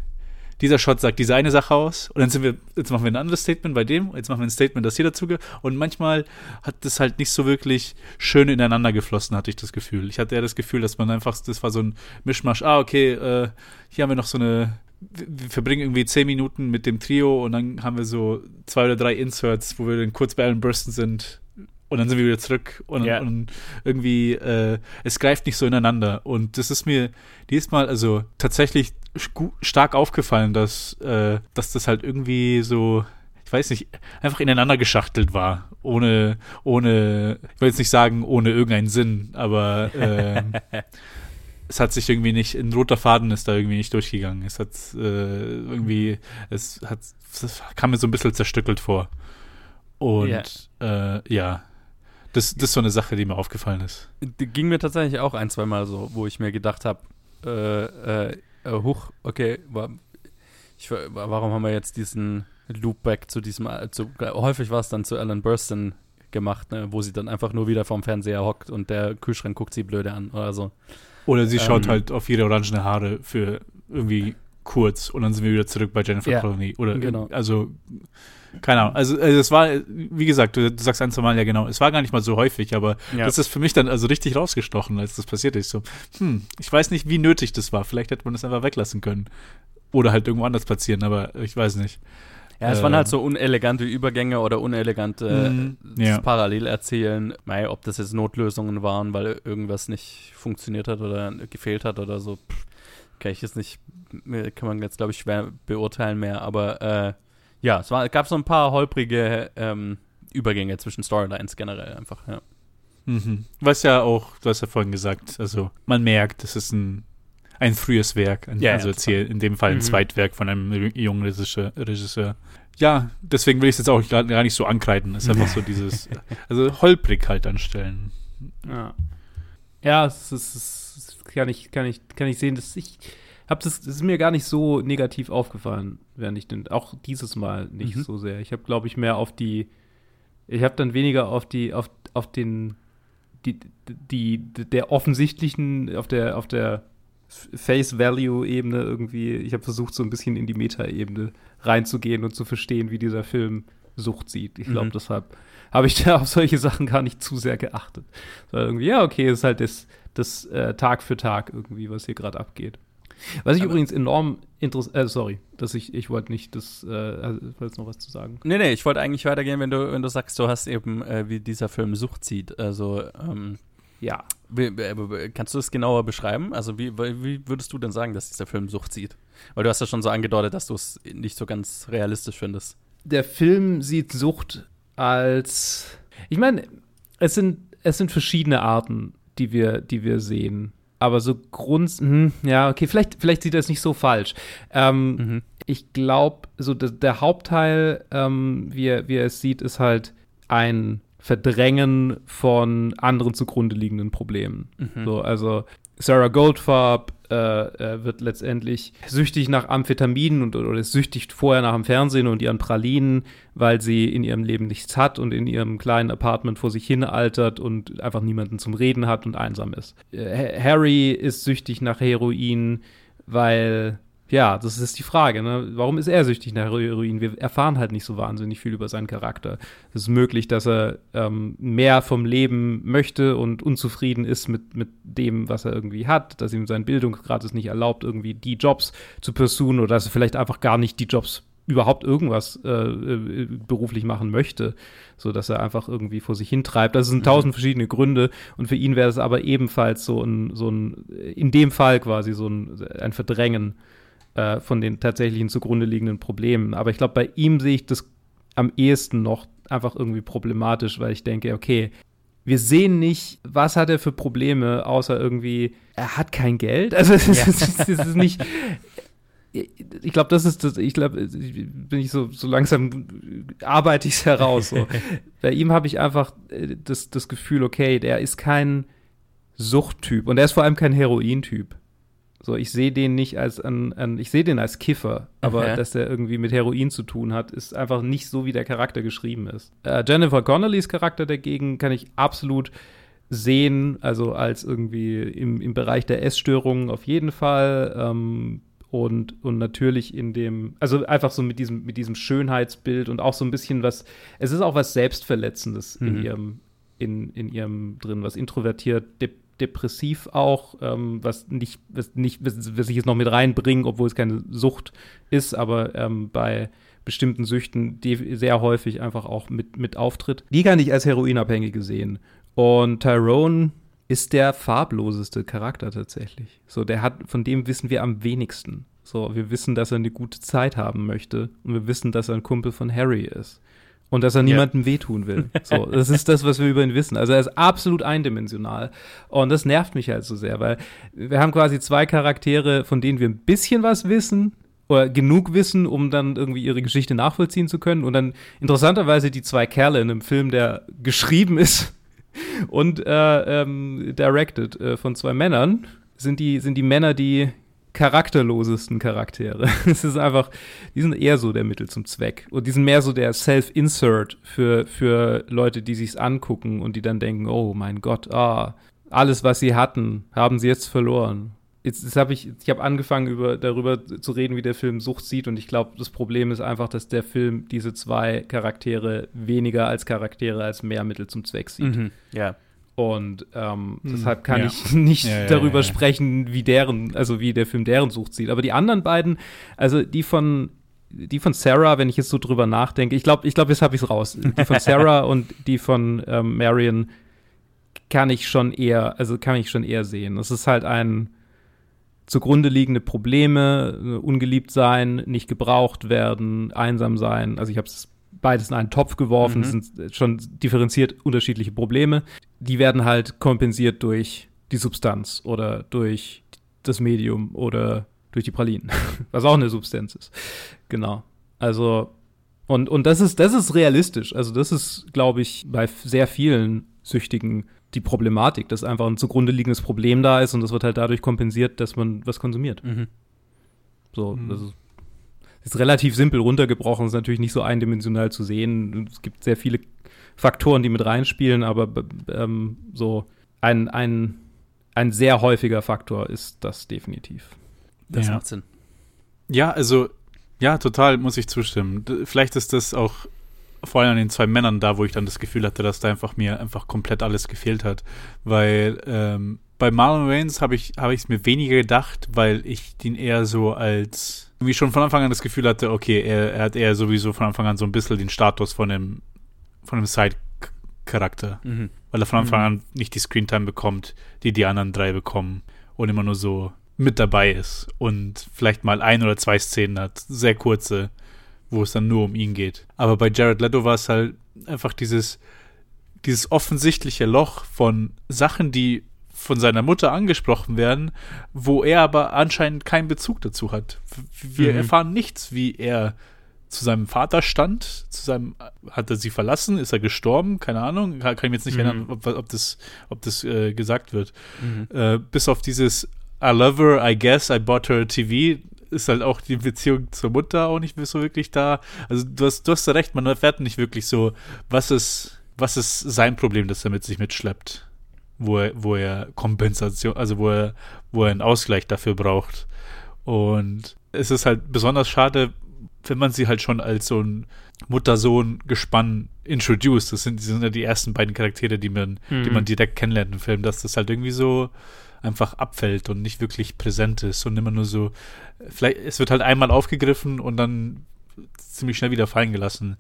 dieser Shot sagt diese eine Sache aus und dann sind wir, jetzt machen wir ein anderes Statement bei dem, jetzt machen wir ein Statement, das hier dazu ge- und manchmal hat das halt nicht so wirklich schön ineinander geflossen, hatte ich das Gefühl. Ich hatte eher das Gefühl, dass man einfach, das war so ein Mischmasch, ah, okay, äh, hier haben wir noch so eine, wir verbringen irgendwie zehn Minuten mit dem Trio und dann haben wir so zwei oder drei Inserts, wo wir dann kurz bei Alan Burston sind und dann sind wir wieder zurück und, Ja. und irgendwie, äh, es greift nicht so ineinander. Und das ist mir diesmal also tatsächlich stark aufgefallen, dass, äh, dass das halt irgendwie so, ich weiß nicht, einfach ineinander geschachtelt war. Ohne, ohne, ich will jetzt nicht sagen, ohne irgendeinen Sinn, aber ähm, es hat sich irgendwie nicht, ein roter Faden ist da irgendwie nicht durchgegangen. Es hat äh, irgendwie, es hat, es kam mir so ein bisschen zerstückelt vor. Und äh, ja, das, das ist so eine Sache, die mir aufgefallen ist. Ging mir tatsächlich auch ein, zweimal so, wo ich mir gedacht habe, äh, äh, äh, huch, okay, wa- ich, wa- warum haben wir jetzt diesen Loopback zu diesem, äh, zu, häufig war es dann zu Alan Burston gemacht, ne, wo sie dann einfach nur wieder vorm Fernseher hockt und der Kühlschrank guckt sie blöde an oder so. Oder sie schaut Ähm. halt auf ihre orangene Haare für irgendwie kurz und dann sind wir wieder zurück bei Jennifer Ja, Connelly. Oder genau. also keine Ahnung. Also, also es war, wie gesagt, du, du sagst ein, zwei Mal ja genau, es war gar nicht mal so häufig, aber Ja. das ist für mich dann also richtig rausgestochen, als das passiert ist. So, hm, ich weiß nicht, wie nötig das war. Vielleicht hätte man das einfach weglassen können. Oder halt irgendwo anders platzieren, aber ich weiß nicht. Ja, es waren halt Ähm. so unelegante Übergänge oder unelegante Mhm, äh, ja. Parallelerzählen. Mei, ob das jetzt Notlösungen waren, weil irgendwas nicht funktioniert hat oder gefehlt hat oder so, pff, kann ich jetzt nicht, äh, kann man jetzt glaube ich schwer beurteilen mehr, aber äh, ja, es war, gab so ein paar holprige ähm, Übergänge zwischen Storylines generell einfach, ja. Mhm. Was ja auch, du hast ja vorhin gesagt, also man merkt, es ist ein, ein frühes Werk, ein, Ja, also jetzt hier in dem Fall ein Mhm. Zweitwerk von einem jungen Regisseur. Regisseur. Ja, deswegen will ich es jetzt auch gar gar nicht so ankreiden. Es ist einfach so dieses, also holprig halt anstellen. Ja, ja es ist, es ist, kann, ich, kann, ich, kann ich sehen, dass ich habe das, das ist mir gar nicht so negativ aufgefallen, während ich den, auch dieses Mal nicht Mhm. so sehr. Ich habe, glaube ich, mehr auf die, ich habe dann weniger auf die, auf, auf den, die, die, der offensichtlichen, auf der, auf der Face-Value-Ebene irgendwie, ich habe versucht, so ein bisschen in die Meta-Ebene reinzugehen und zu verstehen, wie dieser Film Sucht sieht. Ich glaube, Mhm. deshalb habe ich da auf solche Sachen gar nicht zu sehr geachtet. Weil irgendwie, ja, okay, ist halt das, das äh, Tag für Tag irgendwie, was hier gerade abgeht. Was ich Aber- übrigens enorm interessant, äh, sorry, dass ich, ich wollte nicht das, äh, also, wolltest noch was zu sagen? Nee, nee, ich wollte eigentlich weitergehen, wenn du, wenn du sagst, du hast eben, äh, wie dieser Film Sucht sieht. Also, ähm, Ja. wie, wie, kannst du das genauer beschreiben? Also, wie, wie würdest du denn sagen, dass dieser Film Sucht sieht? Weil du hast ja schon so angedeutet, dass du es nicht so ganz realistisch findest. der Film sieht Sucht als. Ich meine, es sind, es sind verschiedene Arten, die wir, die wir sehen. Aber so Grund. Hm, ja, okay, vielleicht, vielleicht sieht er es nicht so falsch. Ähm, Mhm. Ich glaube, so der, der Hauptteil, ähm, wie, er, wie er es sieht, ist halt ein Verdrängen von anderen zugrunde liegenden Problemen. Mhm. So, also Sarah Goldfarb äh, äh, wird letztendlich süchtig nach Amphetaminen und, oder ist süchtig vorher nach dem Fernsehen und ihren Pralinen, weil sie in ihrem Leben nichts hat und in ihrem kleinen Apartment vor sich hin altert und einfach niemanden zum Reden hat und einsam ist. Äh, Ha- Harry ist süchtig nach Heroin, weil ja, das ist die Frage. Ne? Warum ist er süchtig nach Heroin? Wir erfahren halt nicht so wahnsinnig viel über seinen Charakter. Es ist möglich, dass er ähm, mehr vom Leben möchte und unzufrieden ist mit, mit dem, was er irgendwie hat, dass ihm sein Bildungsgrad es nicht erlaubt, irgendwie die Jobs zu pursuen oder dass er vielleicht einfach gar nicht die Jobs überhaupt irgendwas äh, äh, beruflich machen möchte, so dass er einfach irgendwie vor sich hintreibt. Das sind tausend verschiedene Gründe und für ihn wäre es aber ebenfalls so ein, so ein, in dem Fall quasi so ein, ein Verdrängen äh, von den tatsächlichen zugrunde liegenden Problemen. Aber ich glaube, bei ihm sehe ich das am ehesten noch einfach irgendwie problematisch, weil ich denke, okay, wir sehen nicht, was hat er für Probleme, außer irgendwie, er hat kein Geld. Also es ist, es ist, es ist nicht. Ich glaube, das ist das, ich glaube, bin ich so, so langsam arbeite ich es heraus. So. Bei ihm habe ich einfach äh, das, das Gefühl, okay, der ist kein Suchttyp und er ist vor allem kein Herointyp. So, ich sehe den nicht als an, an ich sehe den als Kiffer, aber Okay. dass der irgendwie mit Heroin zu tun hat, ist einfach nicht so, wie der Charakter geschrieben ist. Äh, Jennifer Connellys Charakter dagegen kann ich absolut sehen, also als irgendwie im, im Bereich der Essstörungen auf jeden Fall. Ähm, und, und natürlich in dem, also einfach so mit diesem, mit diesem Schönheitsbild und auch so ein bisschen was, es ist auch was Selbstverletzendes in Mhm. ihrem, in, in ihrem drin, was introvertiert, de depressiv auch, ähm, was nicht, was nicht, was, ich jetzt noch mit reinbringen, obwohl es keine Sucht ist, aber ähm, bei bestimmten Süchten, die sehr häufig einfach auch mit, mit auftritt. Die kann ich als Heroinabhängige sehen. Und Tyrone ist der farbloseste Charakter tatsächlich. So, der hat, von dem wissen wir am wenigsten. So, wir wissen, dass er eine gute Zeit haben möchte und wir wissen, dass er ein Kumpel von Harry ist. Und dass er niemandem wehtun will. So, das ist das, was wir über ihn wissen. Also er ist absolut eindimensional. Und das nervt mich halt so sehr, weil wir haben quasi zwei Charaktere, von denen wir ein bisschen was wissen, oder genug wissen, um dann irgendwie ihre Geschichte nachvollziehen zu können. Und dann interessanterweise die zwei Kerle in einem Film, der geschrieben ist und äh, ähm, directed äh, von zwei Männern, sind die, sind die Männer die charakterlosesten Charaktere. Es ist einfach, die sind eher so der Mittel zum Zweck. Und die sind mehr so der Self-Insert für, für Leute, die sich's angucken und die dann denken, oh mein Gott, ah, alles, was sie hatten, haben sie jetzt verloren. Jetzt, jetzt habe ich, ich habe angefangen, über, darüber zu reden, wie der Film Sucht sieht. Und ich glaube, das Problem ist einfach, dass der Film diese zwei Charaktere weniger als Charaktere als mehr Mittel zum Zweck sieht. Mhm. Ja. Und ähm, Hm, deshalb kann ja. ich nicht Ja, ja, darüber sprechen, wie deren, also wie der Film deren Sucht sieht. Aber die anderen beiden, also die von die von Sarah, wenn ich jetzt so drüber nachdenke, ich glaube, ich glaube, jetzt habe ich es raus. Die von Sarah und die von ähm, Marion kann ich schon eher, also kann ich schon eher sehen. Es ist halt ein zugrunde liegende Probleme, ungeliebt sein, nicht gebraucht werden, einsam sein. Also ich habe es beides in einen Topf geworfen, Mhm. das sind schon differenziert unterschiedliche Probleme. Die werden halt kompensiert durch die Substanz oder durch das Medium oder durch die Pralinen, was auch eine Substanz ist. Genau. Also, und, und das ist, das ist realistisch. Also, das ist, glaube ich, bei sehr vielen Süchtigen die Problematik, dass einfach ein zugrunde liegendes Problem da ist und das wird halt dadurch kompensiert, dass man was konsumiert. Mhm. So, Mhm. das ist, ist relativ simpel runtergebrochen, ist natürlich nicht so eindimensional zu sehen. Es gibt sehr viele Faktoren, die mit reinspielen, aber ähm, so ein, ein, ein sehr häufiger Faktor ist das definitiv. Das Ja. macht Sinn. Ja, also, ja, total muss ich zustimmen. Vielleicht ist das auch vor allem an den zwei Männern da, wo ich dann das Gefühl hatte, dass da einfach mir einfach komplett alles gefehlt hat. Weil ähm, bei Marlon Wayans habe ich habe ich es mir weniger gedacht, weil ich den eher so als wie schon von Anfang an das Gefühl hatte, okay, er, er hat eher sowieso von Anfang an so ein bisschen den Status von einem von einem Side-Charakter Mhm. weil er von Anfang Mhm. an nicht die Screentime bekommt, die die anderen drei bekommen und immer nur so mit dabei ist und vielleicht mal ein oder zwei Szenen hat, sehr kurze, wo es dann nur um ihn geht. Aber bei Jared Leto war es halt einfach dieses, dieses offensichtliche Loch von Sachen, die von seiner Mutter angesprochen werden, wo er aber anscheinend keinen Bezug dazu hat. Wir Mhm. erfahren nichts, wie er zu seinem Vater stand, zu seinem, hat er sie verlassen, ist er gestorben, keine Ahnung, kann ich mir jetzt nicht Mhm. erinnern, ob, ob das, ob das äh, gesagt wird. Mhm. Äh, bis auf dieses I love her, I guess, I bought her a TV, ist halt auch die Beziehung zur Mutter auch nicht mehr so wirklich da. Also du hast, du hast recht, man erfährt nicht wirklich so, was ist, was ist sein Problem, das er mit sich mitschleppt, wo er, wo er Kompensation, also wo er, wo er einen Ausgleich dafür braucht. Und es ist halt besonders schade, wenn man sie halt schon als so ein Mutter-Sohn-Gespann introduced. Das sind, die sind ja die ersten beiden Charaktere, die man, die Mhm. man direkt kennenlernt im Film, dass das halt irgendwie so einfach abfällt und nicht wirklich präsent ist und immer nur so, vielleicht, es wird halt einmal aufgegriffen und dann ziemlich schnell wieder fallen gelassen.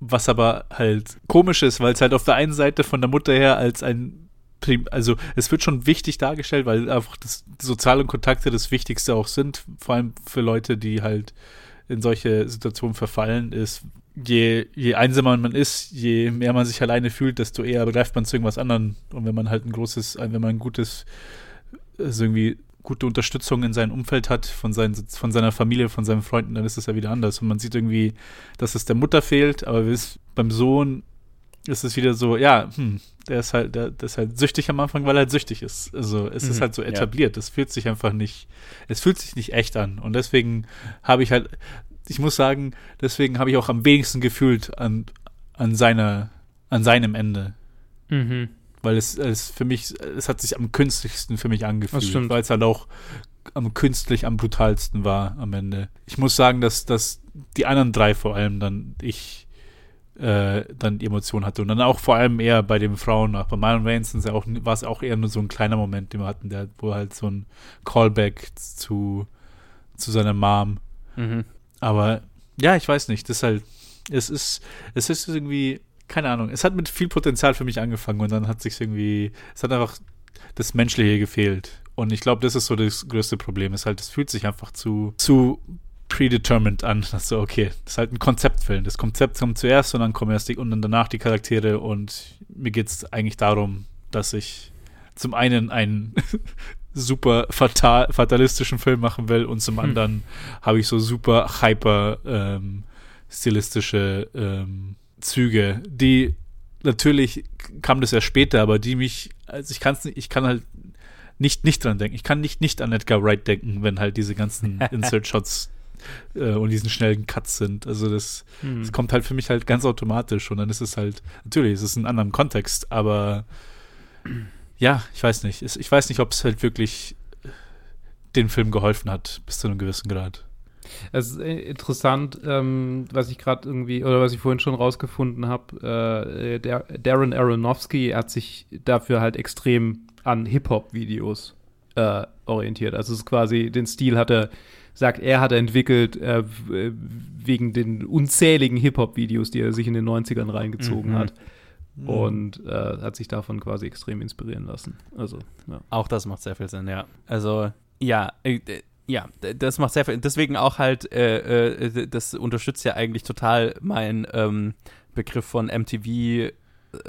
Was aber halt komisch ist, weil es halt auf der einen Seite von der Mutter her als ein also es wird schon wichtig dargestellt, weil einfach das, die sozialen Kontakte das Wichtigste auch sind, vor allem für Leute, die halt in solche Situationen verfallen, ist, je, je einsamer man ist, je mehr man sich alleine fühlt, desto eher greift man zu irgendwas anderem. Und wenn man halt ein großes, wenn man ein gutes, also irgendwie gute Unterstützung in seinem Umfeld hat, von, seinen, von seiner Familie, von seinen Freunden, dann ist es ja wieder anders. Und man sieht irgendwie, dass es der Mutter fehlt, aber beim Sohn ist es wieder so, ja, hm, der ist halt, der, der ist halt süchtig am Anfang, weil er halt süchtig ist. Also es ist Mhm, halt so ja. etabliert. Es fühlt sich einfach nicht, es fühlt sich nicht echt an. Und deswegen habe ich halt, ich muss sagen, deswegen habe ich auch am wenigsten gefühlt an, an seiner, an seinem Ende. Mhm. Weil es, es für mich, es hat sich am künstlichsten für mich angefühlt, weil es halt auch am künstlich, am brutalsten war am Ende. Ich muss sagen, dass, dass die anderen drei vor allem dann ich äh, dann die Emotion hatte. Und dann auch vor allem eher bei den Frauen, auch bei Marlon Wayans ja auch, war es auch eher nur so ein kleiner Moment, den wir hatten, der, wo halt so ein Callback zu, zu seiner Mom. Mhm. Aber ja, ich weiß nicht, das ist halt, es ist, es ist irgendwie, keine Ahnung, es hat mit viel Potenzial für mich angefangen und dann hat sich irgendwie, es hat einfach das Menschliche gefehlt. Und ich glaube, das ist so das größte Problem. Es halt, es fühlt sich einfach zu, zu predetermined an. Das so, okay, das ist halt ein Konzeptfilm. Das Konzept kommt zuerst und dann kommen erst die, und dann danach die Charaktere und mir geht es eigentlich darum, dass ich zum einen einen super fatal, fatalistischen Film machen will und zum Hm. anderen habe ich so super hyper ähm, stilistische ähm, Züge, die natürlich kam das ja später, aber die mich, also ich kann es nicht, ich kann halt nicht nicht dran denken. Ich kann nicht nicht an Edgar Wright denken, wenn halt diese ganzen Insert-Shots äh, und diesen schnellen Cuts sind. Also das, Mhm. das kommt halt für mich halt ganz automatisch und dann ist es halt, natürlich, es ist ein anderer Kontext, aber ja, ich weiß nicht. Ich weiß nicht, ob es halt wirklich den Film geholfen hat, bis zu einem gewissen Grad. Es ist äh, interessant, ähm, was ich gerade irgendwie, oder was ich vorhin schon rausgefunden habe, äh, der Darren Aronofsky hat sich dafür halt extrem an Hip-Hop-Videos äh, orientiert. Also es ist quasi, den Stil hat er, sagt er, hat er entwickelt äh, wegen den unzähligen Hip-Hop-Videos, die er sich in den 90ern reingezogen Mhm. hat. Und äh, hat sich davon quasi extrem inspirieren lassen. Also, ja. Auch das macht sehr viel Sinn, ja. Also, ja, äh, ja, das macht sehr viel Deswegen auch halt, äh, äh, das unterstützt ja eigentlich total mein ähm, Begriff von MTV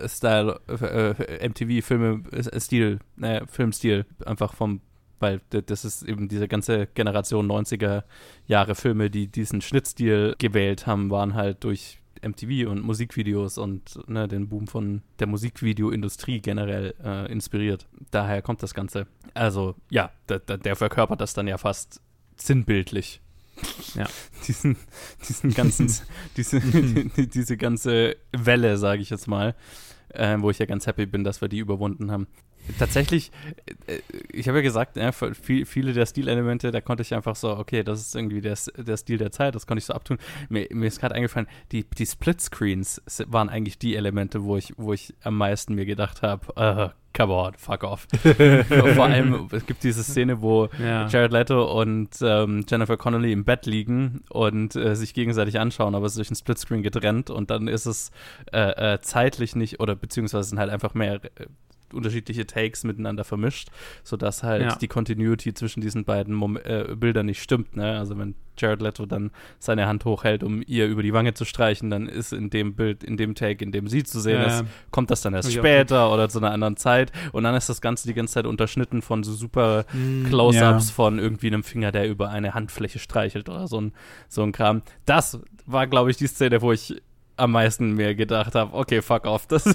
Style, äh, äh, Stil, äh, Filmstil, einfach vom, weil das ist eben diese ganze Generation 90er Jahre Filme, die diesen Schnittstil gewählt haben, waren halt durch MTV und Musikvideos und ne, den Boom von der Musikvideoindustrie generell äh, inspiriert. Daher kommt das Ganze. Also ja, der, der verkörpert das dann ja fast sinnbildlich. Ja. diesen, diesen ganzen, diese, diese ganze Welle, sage ich jetzt mal, äh, wo ich ja ganz happy bin, dass wir die überwunden haben. Tatsächlich, äh, ich habe ja gesagt, viele der Stilelemente, da konnte ich einfach so, okay, das ist irgendwie der, der Stil der Zeit, das konnte ich so abtun. Mir, mir ist gerade eingefallen, die, die Split-Screens waren eigentlich die Elemente, wo ich, wo ich am meisten mir gedacht habe, uh, come on, fuck off. Vor allem, es gibt diese Szene, wo ja. Jared Leto und ähm, Jennifer Connelly im Bett liegen und äh, sich gegenseitig anschauen, aber es ist durch ein Splitscreen getrennt und dann ist es äh, äh, zeitlich nicht, oder beziehungsweise sind halt einfach mehr äh, unterschiedliche Takes miteinander vermischt, sodass halt ja. die Continuity zwischen diesen beiden Mom äh, Bildern nicht stimmt. Ne? Also wenn Jared Leto dann seine Hand hochhält, um ihr über die Wange zu streichen, dann ist in dem Bild, in dem Take, in dem sie zu sehen ja. ist, kommt das dann erst später oder zu einer anderen Zeit und dann ist das Ganze die ganze Zeit unterschnitten von so super mm, Close-Ups ja. von irgendwie einem Finger, der über eine Handfläche streichelt oder so ein, so ein Kram. Das war, glaube ich, die Szene, wo ich am meisten mir gedacht habe, okay, fuck off. Das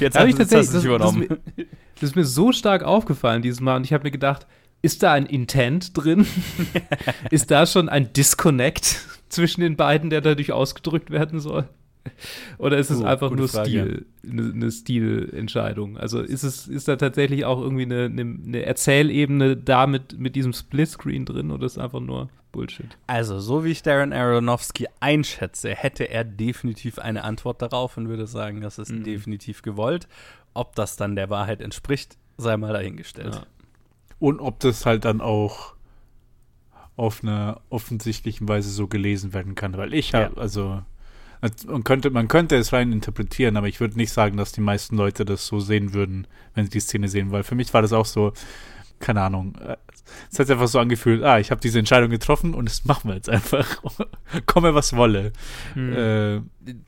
jetzt habe ich tatsächlich das, übernommen. Das, das, das, ist mir so stark aufgefallen dieses Mal und ich habe mir gedacht, ist da ein Intent drin? ist da schon ein Disconnect zwischen den beiden, der dadurch ausgedrückt werden soll? Oder ist es oh, einfach nur Frage. Stil, eine, eine Stilentscheidung? Also ist es, ist da tatsächlich auch irgendwie eine, eine, eine Erzählebene da mit, mit diesem Splitscreen drin oder ist es einfach nur Bullshit. Also, so wie ich Darren Aronofsky einschätze, hätte er definitiv eine Antwort darauf und würde sagen, das ist mhm. definitiv gewollt. Ob das dann der Wahrheit entspricht, sei mal dahingestellt. Ja. Und ob das halt dann auch auf einer offensichtlichen Weise so gelesen werden kann, weil ich habe, ja. also man könnte, man könnte es rein interpretieren, aber ich würde nicht sagen, dass die meisten Leute das so sehen würden, wenn sie die Szene sehen, weil für mich war das auch so, keine Ahnung, es hat sich einfach so angefühlt, ah, ich habe diese Entscheidung getroffen und das machen wir jetzt einfach. Komme, was wolle. Hm. Äh,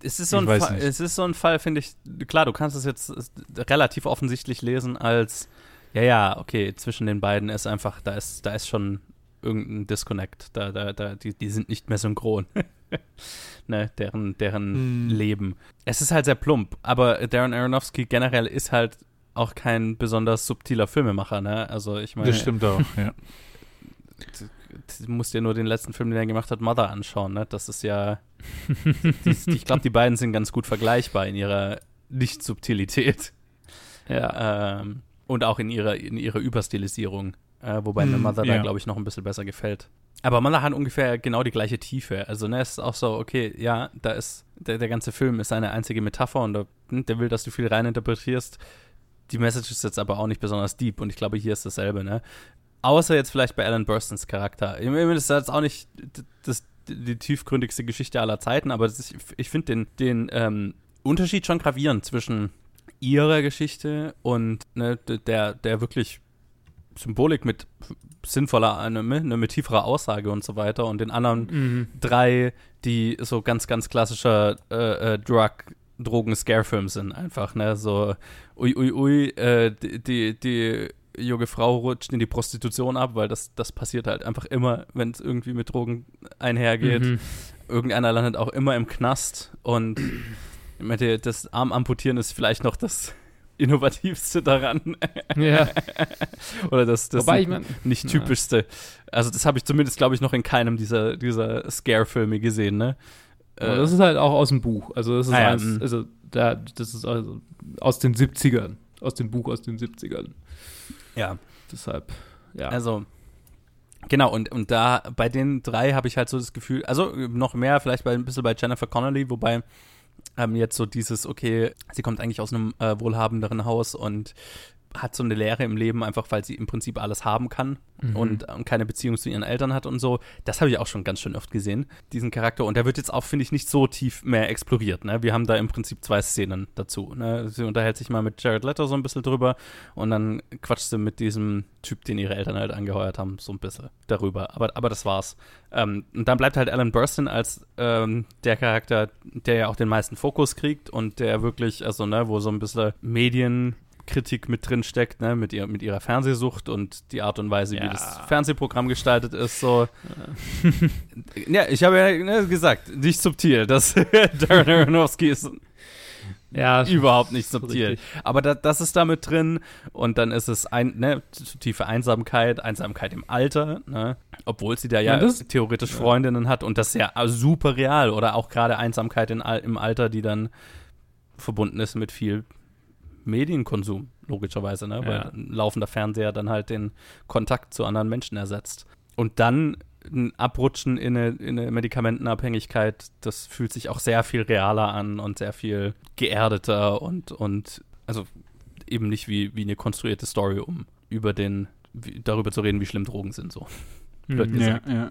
es, ist so ein Fall, es ist so ein Fall, finde ich, klar, du kannst es jetzt relativ offensichtlich lesen als, ja, ja, okay, zwischen den beiden ist einfach, da ist, da ist schon irgendein Disconnect. Da, da, da, die, die sind nicht mehr synchron. ne, deren, deren hm. Leben. Es ist halt sehr plump, aber Darren Aronofsky generell ist halt auch kein besonders subtiler Filmemacher, ne? Also ich meine. Das stimmt auch, ja. Du musst dir nur den letzten Film, den er gemacht hat, Mother anschauen, ne? Das ist ja. die, ich glaube, die beiden sind ganz gut vergleichbar in ihrer Nicht-Subtilität. Ja. Ähm, und auch in ihrer, in ihrer Überstilisierung. Äh, wobei mir hm, Mother ja. da, glaube ich, noch ein bisschen besser gefällt. Aber Mother hat ungefähr genau die gleiche Tiefe. Also, ne, es ist auch so, okay, ja, da ist, der, der ganze Film ist eine einzige Metapher und der, hm, der will, dass du viel reininterpretierst die Message ist jetzt aber auch nicht besonders deep und ich glaube, hier ist dasselbe, ne? Außer jetzt vielleicht bei Alan Burstons Charakter. Ich meine, das ist jetzt auch nicht das, die tiefgründigste Geschichte aller Zeiten, aber ist, ich finde den, den ähm, Unterschied schon gravierend zwischen ihrer Geschichte und ne, der, der wirklich Symbolik mit sinnvoller, eine, eine mit tieferer Aussage und so weiter und den anderen mhm. drei, die so ganz, ganz klassischer äh, äh, Drug Drogen-Scare-Film sind einfach, ne? So, ui, ui, ui, äh, die, die, die junge Frau rutscht in die Prostitution ab, weil das, das passiert halt einfach immer, wenn es irgendwie mit Drogen einhergeht. Mhm. Irgendeiner landet auch immer im Knast und ich meine, das Armamputieren ist vielleicht noch das Innovativste daran. Ja. Oder das, das Wobei, ich mein, nicht typischste. Ja. Also das habe ich zumindest, glaube ich, noch in keinem dieser, dieser Scare-Filme gesehen, ne? Aber das ist halt auch aus dem Buch. Also das ist, ah, eins, ja, also da, das ist also aus den 70ern. Aus dem Buch aus den 70ern. Ja. Deshalb, ja. Also, genau, und, und da bei den drei habe ich halt so das Gefühl, also noch mehr vielleicht bei, ein bisschen bei Jennifer Connelly, wobei ähm, jetzt so dieses, okay, sie kommt eigentlich aus einem äh, wohlhabenderen Haus und hat so eine Lehre im Leben, einfach weil sie im Prinzip alles haben kann mhm. und, und, keine Beziehung zu ihren Eltern hat und so. Das habe ich auch schon ganz schön oft gesehen, diesen Charakter. Und der wird jetzt auch, finde ich, nicht so tief mehr exploriert. Ne? Wir haben da im Prinzip zwei Szenen dazu. Ne? Sie unterhält sich mal mit Jared Leto so ein bisschen drüber und dann quatscht sie mit diesem Typ, den ihre Eltern halt angeheuert haben, so ein bisschen darüber. Aber, aber das war's. Ähm, und dann bleibt halt Alan Burstyn als ähm, der Charakter, der ja auch den meisten Fokus kriegt und der wirklich, also, ne, wo so ein bisschen Medien Kritik mit drin steckt, ne, mit, ihr, mit ihrer Fernsehsucht und die Art und Weise, ja. wie das Fernsehprogramm gestaltet ist. So. Ja, ich habe ja ne, gesagt, nicht subtil, dass Darren Aronofsky ist ja, überhaupt nicht subtil. Richtig. Aber da, das ist da mit drin und dann ist es ein, ne, tiefe Einsamkeit, Einsamkeit im Alter, ne, obwohl sie da ja, ja theoretisch ja. Freundinnen hat und das ist ja super real oder auch gerade Einsamkeit in, im Alter, die dann verbunden ist mit viel Medienkonsum, logischerweise, ne? weil ein laufender Fernseher dann halt den Kontakt zu anderen Menschen ersetzt. Und dann ein Abrutschen in eine, in eine, Medikamentenabhängigkeit, das fühlt sich auch sehr viel realer an und sehr viel geerdeter und, und also eben nicht wie, wie eine konstruierte Story, um über den, wie, darüber zu reden, wie schlimm Drogen sind, so. Mhm, ja, ja.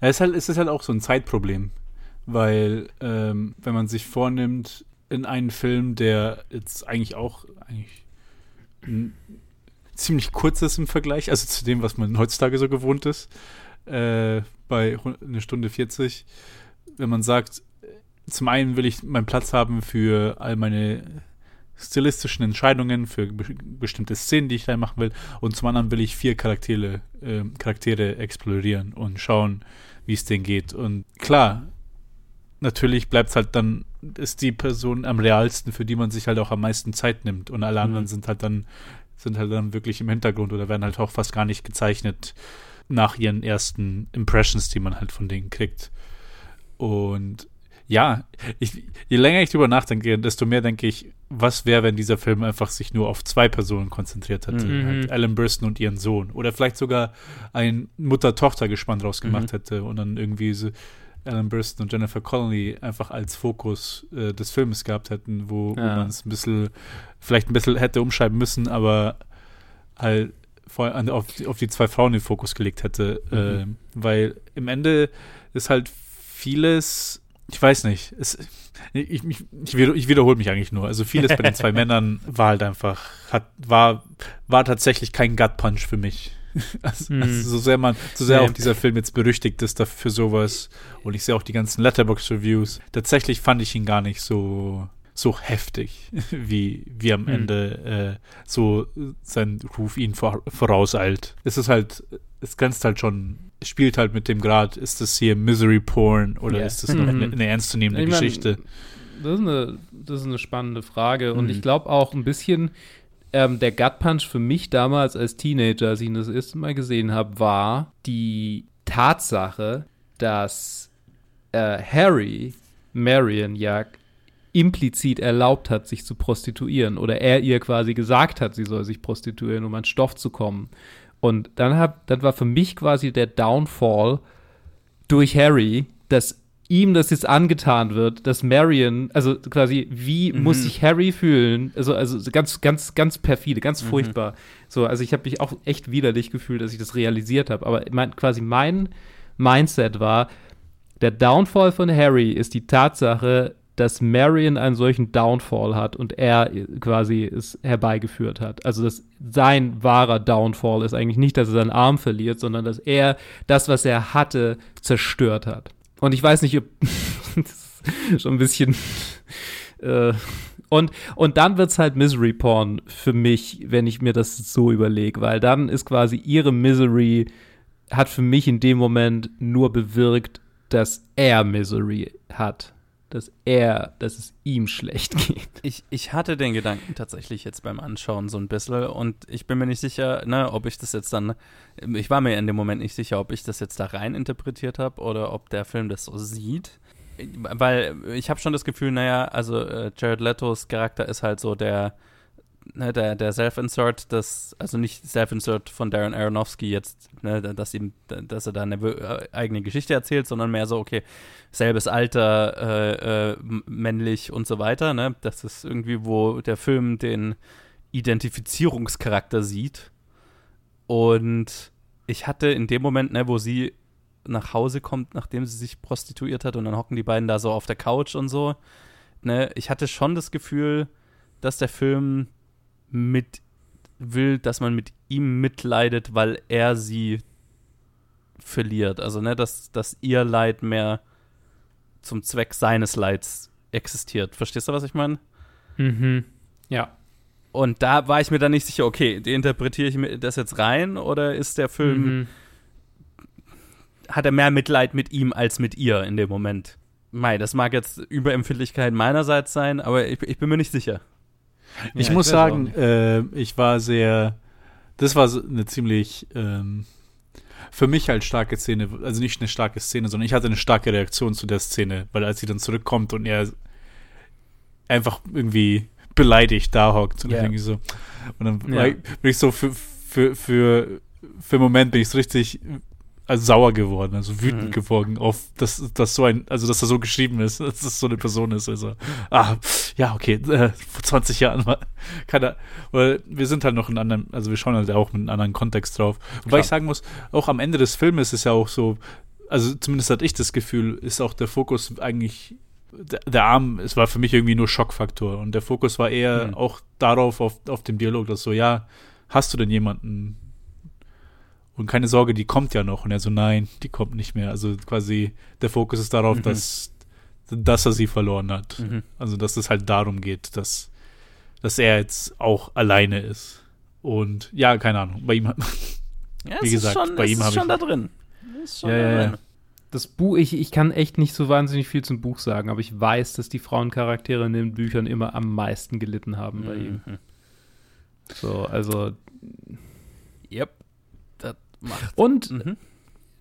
Es ist, halt, es ist halt auch so ein Zeitproblem, weil ähm, wenn man sich vornimmt, in einen Film, der jetzt eigentlich auch eigentlich ziemlich kurz ist im Vergleich, also zu dem, was man heutzutage so gewohnt ist, äh, bei einer Stunde 40. Wenn man sagt, zum einen will ich meinen Platz haben für all meine stilistischen Entscheidungen, für be bestimmte Szenen, die ich da machen will, und zum anderen will ich vier Charaktere, äh, Charaktere explorieren und schauen, wie es denen geht. Und klar, natürlich bleibt es halt dann, ist die Person am realsten, für die man sich halt auch am meisten Zeit nimmt. Und alle anderen mhm. sind halt dann, sind halt dann wirklich im Hintergrund oder werden halt auch fast gar nicht gezeichnet nach ihren ersten Impressions, die man halt von denen kriegt. Und ja, ich, je länger ich drüber nachdenke, desto mehr denke ich, was wäre, wenn dieser Film einfach sich nur auf zwei Personen konzentriert hätte. Mhm. Halt Alan Burstyn und ihren Sohn. Oder vielleicht sogar ein Mutter-Tochter-Gespann draus gemacht mhm. hätte und dann irgendwie so Alan Burstyn und Jennifer Connelly einfach als Fokus äh, des Films gehabt hätten, wo, ja. wo man es ein bisschen, vielleicht ein bisschen hätte umschreiben müssen, aber halt vor, auf, auf die zwei Frauen den Fokus gelegt hätte. Mhm. Äh, weil im Ende ist halt vieles, ich weiß nicht, es, ich, ich, ich, ich wiederhole mich eigentlich nur. Also vieles bei den zwei Männern war halt einfach, hat, war, war tatsächlich kein Gut Punch für mich. Also, mhm. also, so sehr man, so sehr nee. auch dieser Film jetzt berüchtigt ist dafür sowas und ich sehe auch die ganzen Letterbox Reviews. Tatsächlich fand ich ihn gar nicht so so heftig, wie, wie am mhm. Ende äh, so sein Ruf ihn vor, vorauseilt. Es ist halt, es grenzt halt schon, spielt halt mit dem Grad, ist das hier Misery Porn oder yeah. ist das noch eine, mhm. eine ernstzunehmende ich mein, Geschichte? Das ist, eine, das ist eine spannende Frage und ich mhm. glaube auch ein bisschen, ähm, der Gut Punch für mich damals als Teenager, als ich ihn das erste Mal gesehen habe, war die Tatsache, dass äh, Harry Marion ja implizit erlaubt hat, sich zu prostituieren oder er ihr quasi gesagt hat, sie soll sich prostituieren, um an Stoff zu kommen. Und dann, hab, dann war für mich quasi der Downfall durch Harry, dass ihm das jetzt angetan wird, dass Marion, also quasi, wie mhm. muss sich Harry fühlen? Also, also ganz, ganz, ganz perfide, ganz mhm. furchtbar. So, also ich habe mich auch echt widerlich gefühlt, dass ich das realisiert habe. Aber mein, quasi mein Mindset war, der Downfall von Harry ist die Tatsache, dass Marion einen solchen Downfall hat und er quasi es herbeigeführt hat. Also dass sein wahrer Downfall ist eigentlich nicht, dass er seinen Arm verliert, sondern dass er das, was er hatte, zerstört hat. Und ich weiß nicht, ob schon ein bisschen. Äh, und, und dann wird es halt Misery Porn für mich, wenn ich mir das so überlege, weil dann ist quasi ihre Misery, hat für mich in dem Moment nur bewirkt, dass er Misery hat dass er, dass es ihm schlecht geht. Ich, ich hatte den Gedanken tatsächlich jetzt beim Anschauen so ein bisschen und ich bin mir nicht sicher, ne, ob ich das jetzt dann, ich war mir in dem Moment nicht sicher, ob ich das jetzt da rein interpretiert habe oder ob der Film das so sieht. Weil ich habe schon das Gefühl, naja, also äh, Jared Letos Charakter ist halt so der, ne, der, der Self-Insert, das, also nicht Self-Insert von Darren Aronofsky jetzt, ne, dass ihm, dass er da eine äh, eigene Geschichte erzählt, sondern mehr so, okay, selbes Alter, äh, äh, männlich und so weiter, ne? Das ist irgendwie, wo der Film den Identifizierungscharakter sieht. Und ich hatte in dem Moment, ne, wo sie nach Hause kommt, nachdem sie sich prostituiert hat und dann hocken die beiden da so auf der Couch und so, ne, ich hatte schon das Gefühl, dass der Film mit will, dass man mit ihm mitleidet, weil er sie verliert. Also, ne, dass, dass ihr Leid mehr zum Zweck seines Leids existiert. Verstehst du, was ich meine? Mhm. Ja. Und da war ich mir dann nicht sicher, okay, interpretiere ich mir das jetzt rein oder ist der Film, Mhm. hat er mehr Mitleid mit ihm als mit ihr in dem Moment? Mei, das mag jetzt Überempfindlichkeit meinerseits sein, aber ich, ich bin mir nicht sicher. Ich Ja, muss sagen, äh, ich war sehr, das war eine ziemlich, ähm, für mich halt starke Szene, also nicht eine starke Szene, sondern ich hatte eine starke Reaktion zu der Szene, weil als sie dann zurückkommt und er einfach irgendwie beleidigt da hockt und irgendwie so, und dann Ja. bin ich so für, für, für, für einen Moment bin ich so richtig also sauer geworden, also wütend Mhm. geworden auf, dass das so ein, also dass das so geschrieben ist, dass das so eine Person ist. Also, ah, ja, okay, äh, vor 20 Jahren war keiner, weil wir sind halt noch in anderen, also wir schauen halt auch mit einem anderen Kontext drauf. Wobei Klar. ich sagen muss, auch am Ende des Filmes ist ja auch so, also zumindest hatte ich das Gefühl, ist auch der Fokus eigentlich der, der Arm, es war für mich irgendwie nur Schockfaktor und der Fokus war eher Mhm. auch darauf, auf, auf dem Dialog, dass so, ja, hast du denn jemanden? Und keine Sorge, die kommt ja noch. Und er so, nein, die kommt nicht mehr. Also quasi der Fokus ist darauf, Mhm. dass, dass er sie verloren hat. Mhm. Also dass es halt darum geht, dass, dass er jetzt auch alleine ist. Und ja, keine Ahnung, bei ihm hat Ja, Wie es gesagt, ist schon, bei ihm ist hab schon ich- da drin. Ist schon Ja, da drin. ja. Das Buch, ich, ich kann echt nicht so wahnsinnig viel zum Buch sagen, aber ich weiß, dass die Frauencharaktere in den Büchern immer am meisten gelitten haben bei ihm. Mhm. So, also. Yep. Macht. Und Mhm.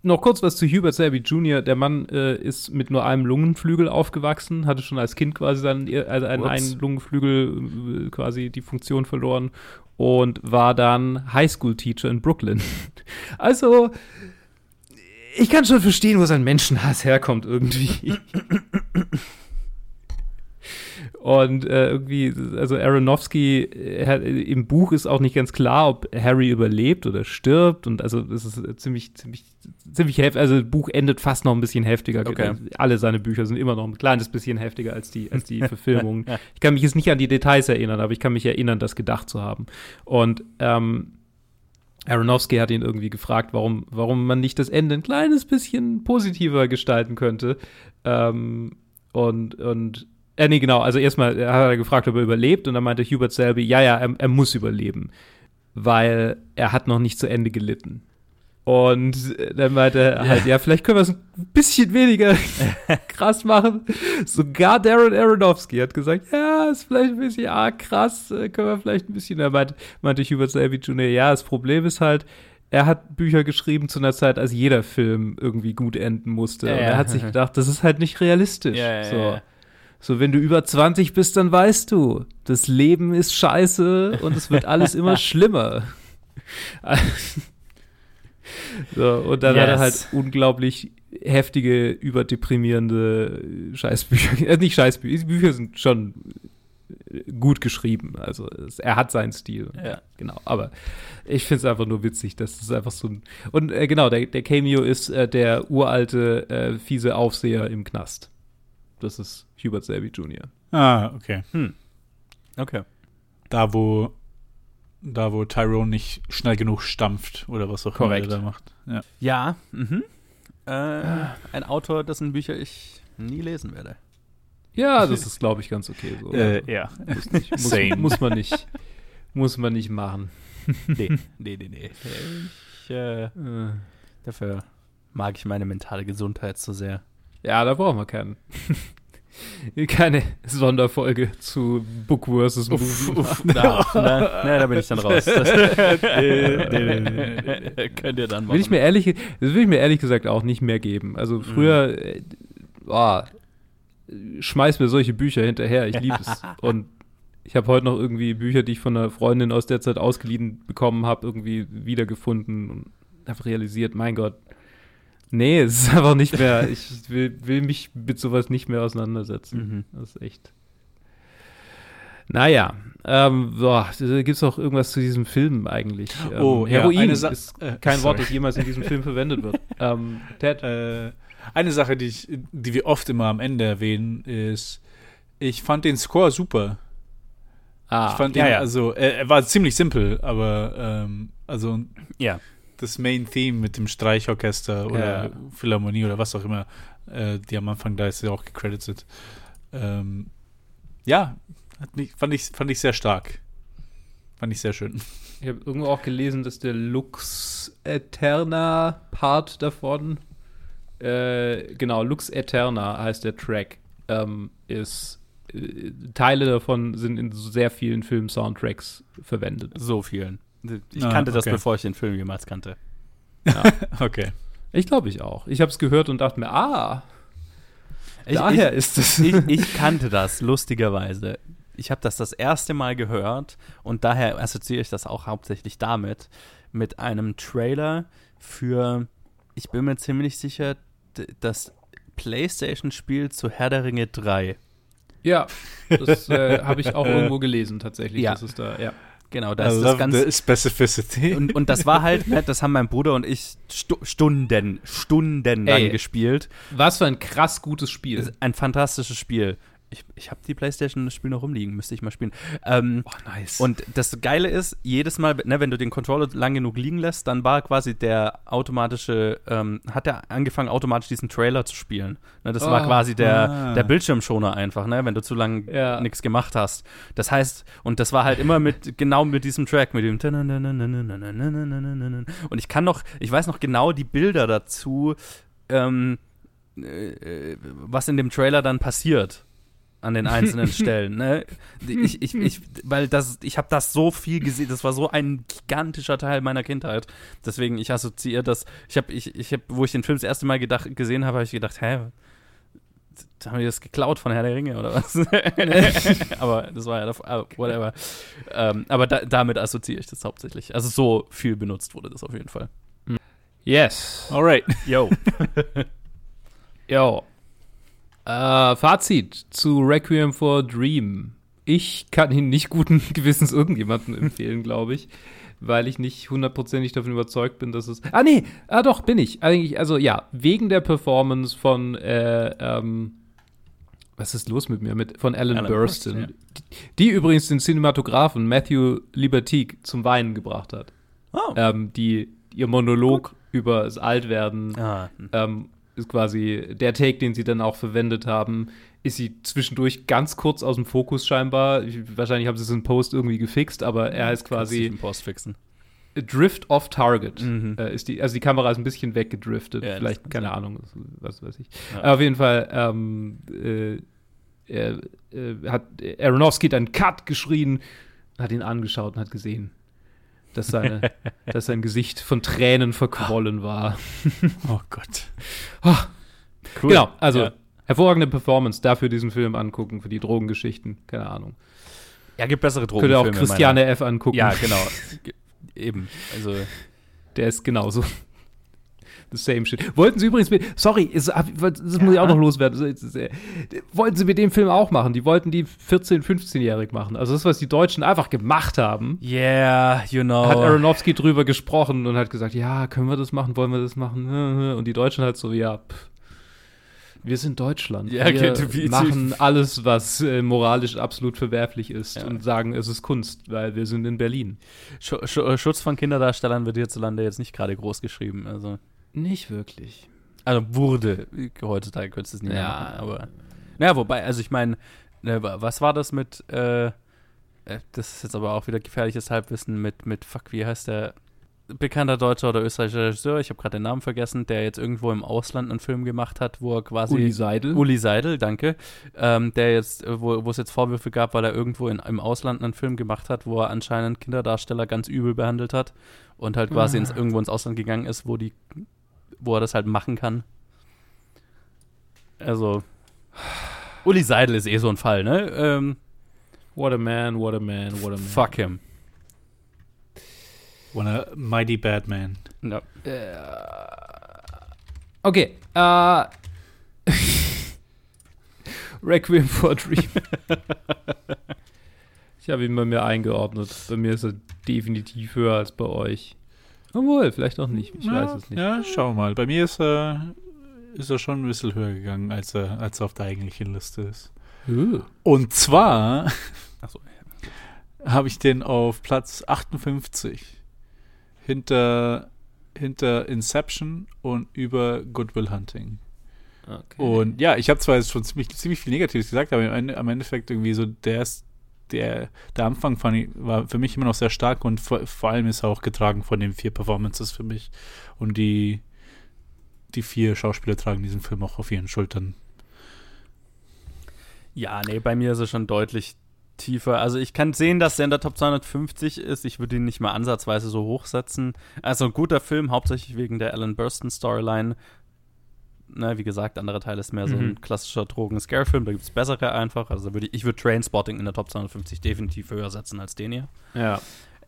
noch kurz was zu Hubert Selby Jr. Der Mann äh, ist mit nur einem Lungenflügel aufgewachsen, hatte schon als Kind quasi seinen, also einen, einen Lungenflügel äh, quasi die Funktion verloren und war dann Highschool-Teacher in Brooklyn. Also, ich kann schon verstehen, wo sein Menschenhass herkommt irgendwie. Und äh, irgendwie, also Aronofsky äh, im Buch ist auch nicht ganz klar, ob Harry überlebt oder stirbt. Und also das ist äh, ziemlich, ziemlich, ziemlich heftig. Also das Buch endet fast noch ein bisschen heftiger. Okay. Alle seine Bücher sind immer noch ein kleines bisschen heftiger als die, als die Verfilmungen. Ja. Ich kann mich jetzt nicht an die Details erinnern, aber ich kann mich erinnern, das gedacht zu haben. Und ähm, Aronofsky hat ihn irgendwie gefragt, warum, warum man nicht das Ende ein kleines bisschen positiver gestalten könnte. Ähm, und, und, äh, nee, genau, also erstmal hat er gefragt, ob er überlebt und dann meinte Hubert Selby, ja, ja, er, er muss überleben, weil er hat noch nicht zu Ende gelitten. Und dann meinte er halt, ja, vielleicht können wir es ein bisschen weniger krass machen. Sogar Darren Aronofsky hat gesagt, ja, ist vielleicht ein bisschen arg krass, äh, können wir vielleicht ein bisschen. Er meinte, meinte Hubert Selby Jr., ja, das Problem ist halt, er hat Bücher geschrieben zu einer Zeit, als jeder Film irgendwie gut enden musste. Ja, und ja. er hat sich gedacht, das ist halt nicht realistisch. Ja, ja, so. So, wenn du über 20 bist, dann weißt du, das Leben ist scheiße und es wird alles immer schlimmer. so, und dann hat er halt Yes. unglaublich heftige, überdeprimierende Scheißbücher. Äh, nicht Scheißbücher, die Bücher sind schon äh, gut geschrieben. Also es, er hat seinen Stil. Ja. Genau. Aber ich finde es einfach nur witzig, dass es einfach so ein. Und äh, genau, der, der Cameo ist äh, der uralte, äh, fiese Aufseher im Knast. Das ist Hubert Selby Jr. Ah, okay. Okay. Da, wo, da, wo Tyrone nicht schnell genug stampft oder was auch Korrekt. immer er da macht. Ja. Ja, mhm. Äh, ein Autor, dessen Bücher ich nie lesen werde. Ja, das ist, glaube ich, ganz okay. So. Äh, ja. muss, nicht, muss, same. muss man nicht. Muss man nicht machen. Nee, nee, nee, nee. Ich, äh, Äh, dafür mag ich meine mentale Gesundheit so sehr. Ja, da brauchen wir keinen. Keine Sonderfolge zu Book versus Movie. Na, na, na, da bin ich dann raus. Das, nee, nee, nee, Könnt ihr dann machen. Will ich mir ehrlich, das will ich mir ehrlich gesagt auch nicht mehr geben. Also früher, äh, boah, schmeiß mir solche Bücher hinterher, ich liebe es. Und ich habe heute noch irgendwie Bücher, die ich von einer Freundin aus der Zeit ausgeliehen bekommen habe, irgendwie wiedergefunden und habe realisiert, mein Gott, nee, es ist einfach nicht mehr, ich will, will mich mit sowas nicht mehr auseinandersetzen. Mhm. Das ist echt. Naja, ähm, boah, gibt es auch irgendwas zu diesem Film eigentlich? Ähm, Oh, ja, Heroin Sa- ist äh, kein Wort, sorry. das jemals in diesem Film verwendet wird. Ähm, Ted? Äh, eine Sache, die, ich, die wir oft immer am Ende erwähnen, ist, ich fand den Score super. ah, ich fand ja, den, ja. also, er, er war ziemlich simpel, aber, ähm, also, Ja. Das Main Theme mit dem Streichorchester oder Ja. Philharmonie oder was auch immer, äh, die am Anfang da ist ja auch gecredited. Ähm, ja, mich, fand, ich, fand ich sehr stark. Fand ich sehr schön. Ich habe irgendwo auch gelesen, dass der Lux Eterna Part davon, äh, genau, Lux Eterna heißt der Track, ähm, ist, äh, Teile davon sind in sehr vielen Film-Soundtracks verwendet. So vielen. Ich Ah, kannte das, okay. bevor ich den Film jemals kannte. Okay. Ich glaube ich auch. Ich habe es gehört und dachte mir, ah, Ich, daher ich, ist es. ich, ich kannte das, lustigerweise. Ich habe das das erste Mal gehört und daher assoziiere ich das auch hauptsächlich damit, mit einem Trailer für, ich bin mir ziemlich sicher, das PlayStation-Spiel zu Herr der Ringe 3. ja, das äh, habe ich auch irgendwo gelesen tatsächlich. Ja. Das ist da, ja. Genau, I das ist das ganze. specificity. Und, und das war halt, das haben mein Bruder und ich stu Stunden, Stunden lang Ey. gespielt. Was für ein krass gutes Spiel. Ein fantastisches Spiel. Ich, ich habe die Playstation das Spiel noch rumliegen, müsste ich mal spielen. Ähm, oh, nice. Und das Geile ist, jedes Mal, ne, wenn du den Controller lang genug liegen lässt, dann war quasi der automatische, ähm, hat er angefangen, automatisch diesen Trailer zu spielen. Ne, das war Oh, quasi der, ah. der Bildschirmschoner einfach, ne, wenn du zu lange Ja. nichts gemacht hast. Das heißt, und das war halt immer mit, genau mit diesem Track, mit dem und ich kann noch, ich weiß noch genau die Bilder dazu, ähm, äh, was in dem Trailer dann passiert an den einzelnen Stellen. Ne? Ich, ich, ich, weil das, ich habe das so viel gesehen, das war so ein gigantischer Teil meiner Kindheit. Deswegen, ich assoziiere das, ich habe, ich, ich hab, wo ich den Film das erste Mal gedacht, gesehen habe, habe ich gedacht, hä, haben die das geklaut von Herr der Ringe oder was? aber das war ja, davor- ah, whatever. Ähm, aber da, damit assoziiere ich das hauptsächlich. Also so viel benutzt wurde das auf jeden Fall. yes. Alright. Yo. Jo. Äh, Fazit zu Requiem for a Dream. Ich kann ihn nicht guten Gewissens irgendjemandem empfehlen, glaube ich, weil ich nicht hundertprozentig davon überzeugt bin, dass es. Ah, nee, ah, doch, bin ich. Eigentlich, also ja, wegen der Performance von, äh, ähm, was ist los mit mir? Mit, von Alan, Alan Burstyn. Burstyn, die, die übrigens den Cinematografen Matthew Libertique zum Weinen gebracht hat. Oh. Ähm, die ihr Monolog über das Altwerden Ah, ähm, ist quasi der Take, den sie dann auch verwendet haben, ist sie zwischendurch ganz kurz aus dem Fokus scheinbar. Ich, wahrscheinlich haben sie es in Post irgendwie gefixt, aber er heißt quasi im Post fixen. Drift off Target. Mhm. Äh, ist die, also die Kamera ist ein bisschen weggedriftet. Ja, Vielleicht, keine Ahnung, was weiß ich. Ja. Auf jeden Fall ähm, äh, er, äh, hat Aronofsky dann Cut geschrien, hat ihn angeschaut und hat gesehen, dass, seine, dass sein Gesicht von Tränen verquollen war. Oh Gott. Cool. Genau, also Ja. hervorragende Performance, dafür diesen Film angucken, für die Drogengeschichten, keine Ahnung. Ja, gibt bessere Drogen. Könnt ihr auch Christiane F. angucken. Ja, genau. Ge- Eben. Also, Der ist genauso. Same shit. Wollten Sie übrigens mit, sorry, hab- das muss ich auch noch loswerden. Das äh, Wollten Sie mit dem Film auch machen? Die wollten die 14-, 15-jährig machen. Also das, was die Deutschen einfach gemacht haben, yeah, you know. hat Aronofsky drüber gesprochen und hat gesagt, ja, können wir das machen, wollen wir das machen? Und die Deutschen halt so, ja, pff, wir sind Deutschland. Ja, wir okay, wie- machen alles, was äh, moralisch absolut verwerflich ist Ja. und sagen, es ist Kunst, weil wir sind in Berlin. Sch Sch Schutz von Kinderdarstellern wird hierzulande jetzt nicht gerade groß geschrieben. Also, Nicht wirklich. also wurde. Heutzutage könntest du es nicht mehr Ja. machen. Aber, naja, wobei, also ich meine, ne, wa- was war das mit, äh, äh, das ist jetzt aber auch wieder gefährliches Halbwissen mit, mit, fuck, wie heißt der? Bekannter deutscher oder österreichischer Regisseur, ich habe gerade den Namen vergessen, der jetzt irgendwo im Ausland einen Film gemacht hat, wo er quasi. Uli Seidel. Uli Seidel, danke. Ähm, der jetzt, äh, wo wo es jetzt Vorwürfe gab, weil er irgendwo in, im Ausland einen Film gemacht hat, wo er anscheinend Kinderdarsteller ganz übel behandelt hat und halt quasi ins, irgendwo ins Ausland gegangen ist, wo die, wo er das halt machen kann. Also, Uli Seidel ist eh so ein Fall, ne? Ähm, What a man, what a man, what a man. fuck him. What a mighty bad man. Ja. Okay, äh. Requiem for a Dream. Ich habe ihn bei mir eingeordnet. Bei mir ist er definitiv höher als bei euch. Obwohl, vielleicht auch nicht. Ich ja, weiß es nicht. Ja, schau mal. Bei mir ist er, ist er schon ein bisschen höher gegangen, als er, als er auf der eigentlichen Liste ist. Uh. Und zwar Achso. habe ich den auf Platz 58 hinter, hinter Inception und über Goodwill Hunting. Okay. Und ja, ich habe zwar jetzt schon ziemlich, ziemlich viel Negatives gesagt, aber am Endeffekt irgendwie so der ist, der, der Anfang ich, war für mich immer noch sehr stark und vor, vor allem ist er auch getragen von den vier Performances für mich. Und die, die vier Schauspieler tragen diesen Film auch auf ihren Schultern. Ja, nee, bei mir ist er schon deutlich tiefer. Also ich kann sehen, dass der in der Top 250 ist. Ich würde ihn nicht mal ansatzweise so hochsetzen. Also ein guter Film, hauptsächlich wegen der Alan Burstyn Storyline. Na, wie gesagt, andere Teil ist mehr so ein Mhm. klassischer Drogen-Scare-Film. Da gibt es bessere einfach. Also würde ich, ich würde Trainspotting in der Top 250 definitiv höher setzen als den hier. ja.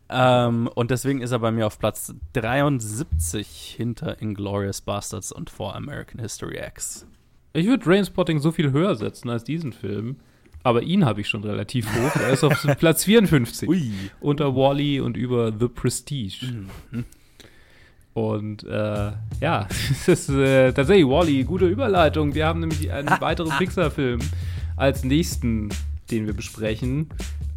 Ähm, und deswegen ist er bei mir auf Platz 73 hinter Inglorious Bastards und vor American History X. Ich würde Rainspotting so viel höher setzen als diesen Film. Aber ihn habe ich schon relativ hoch. Er ist auf Platz 54. Ui. Unter Wally und über The Prestige. Mhm. Und äh, ja, es ist äh, tatsächlich Wally, gute Überleitung. Wir haben nämlich einen weiteren Pixar-Film als nächsten, den wir besprechen.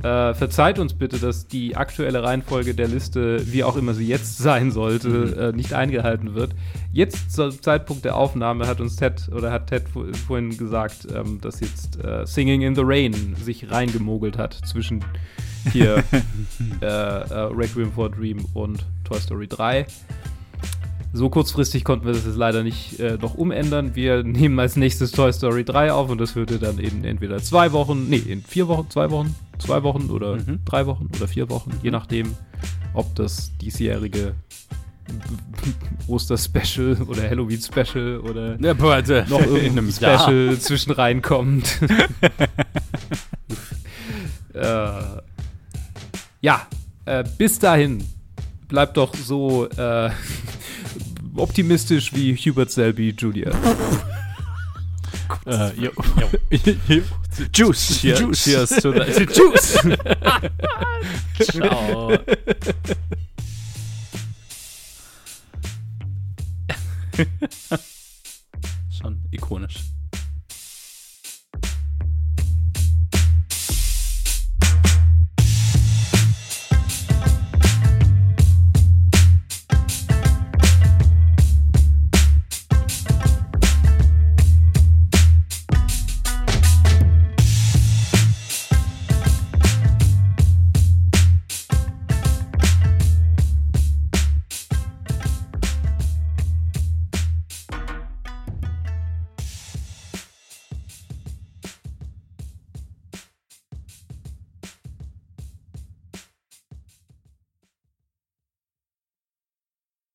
Äh, verzeiht uns bitte, dass die aktuelle Reihenfolge der Liste, wie auch immer sie jetzt sein sollte, äh, nicht eingehalten wird. Jetzt zum Zeitpunkt der Aufnahme hat uns Ted oder hat Ted vor- vorhin gesagt, ähm, dass jetzt äh, Singing in the Rain sich reingemogelt hat zwischen hier äh, äh, Requiem for a Dream und Toy Story 3. So kurzfristig konnten wir das jetzt leider nicht äh, noch umändern. Wir nehmen als nächstes Toy Story 3 auf und das würde dann in entweder zwei Wochen, nee, in vier Wochen, zwei Wochen, zwei Wochen oder Mhm. drei Wochen oder vier Wochen, je nachdem, ob das diesjährige Oster-Special oder Halloween-Special oder Ja, bitte. noch irgendein. Special zwischen reinkommt. äh, ja, äh, bis dahin bleibt doch so äh, optimistisch wie Hubert Selby Jr. Äh, jo. Juice. Cheer, Juice. Cheers to the Juice. Ciao. Schon ikonisch.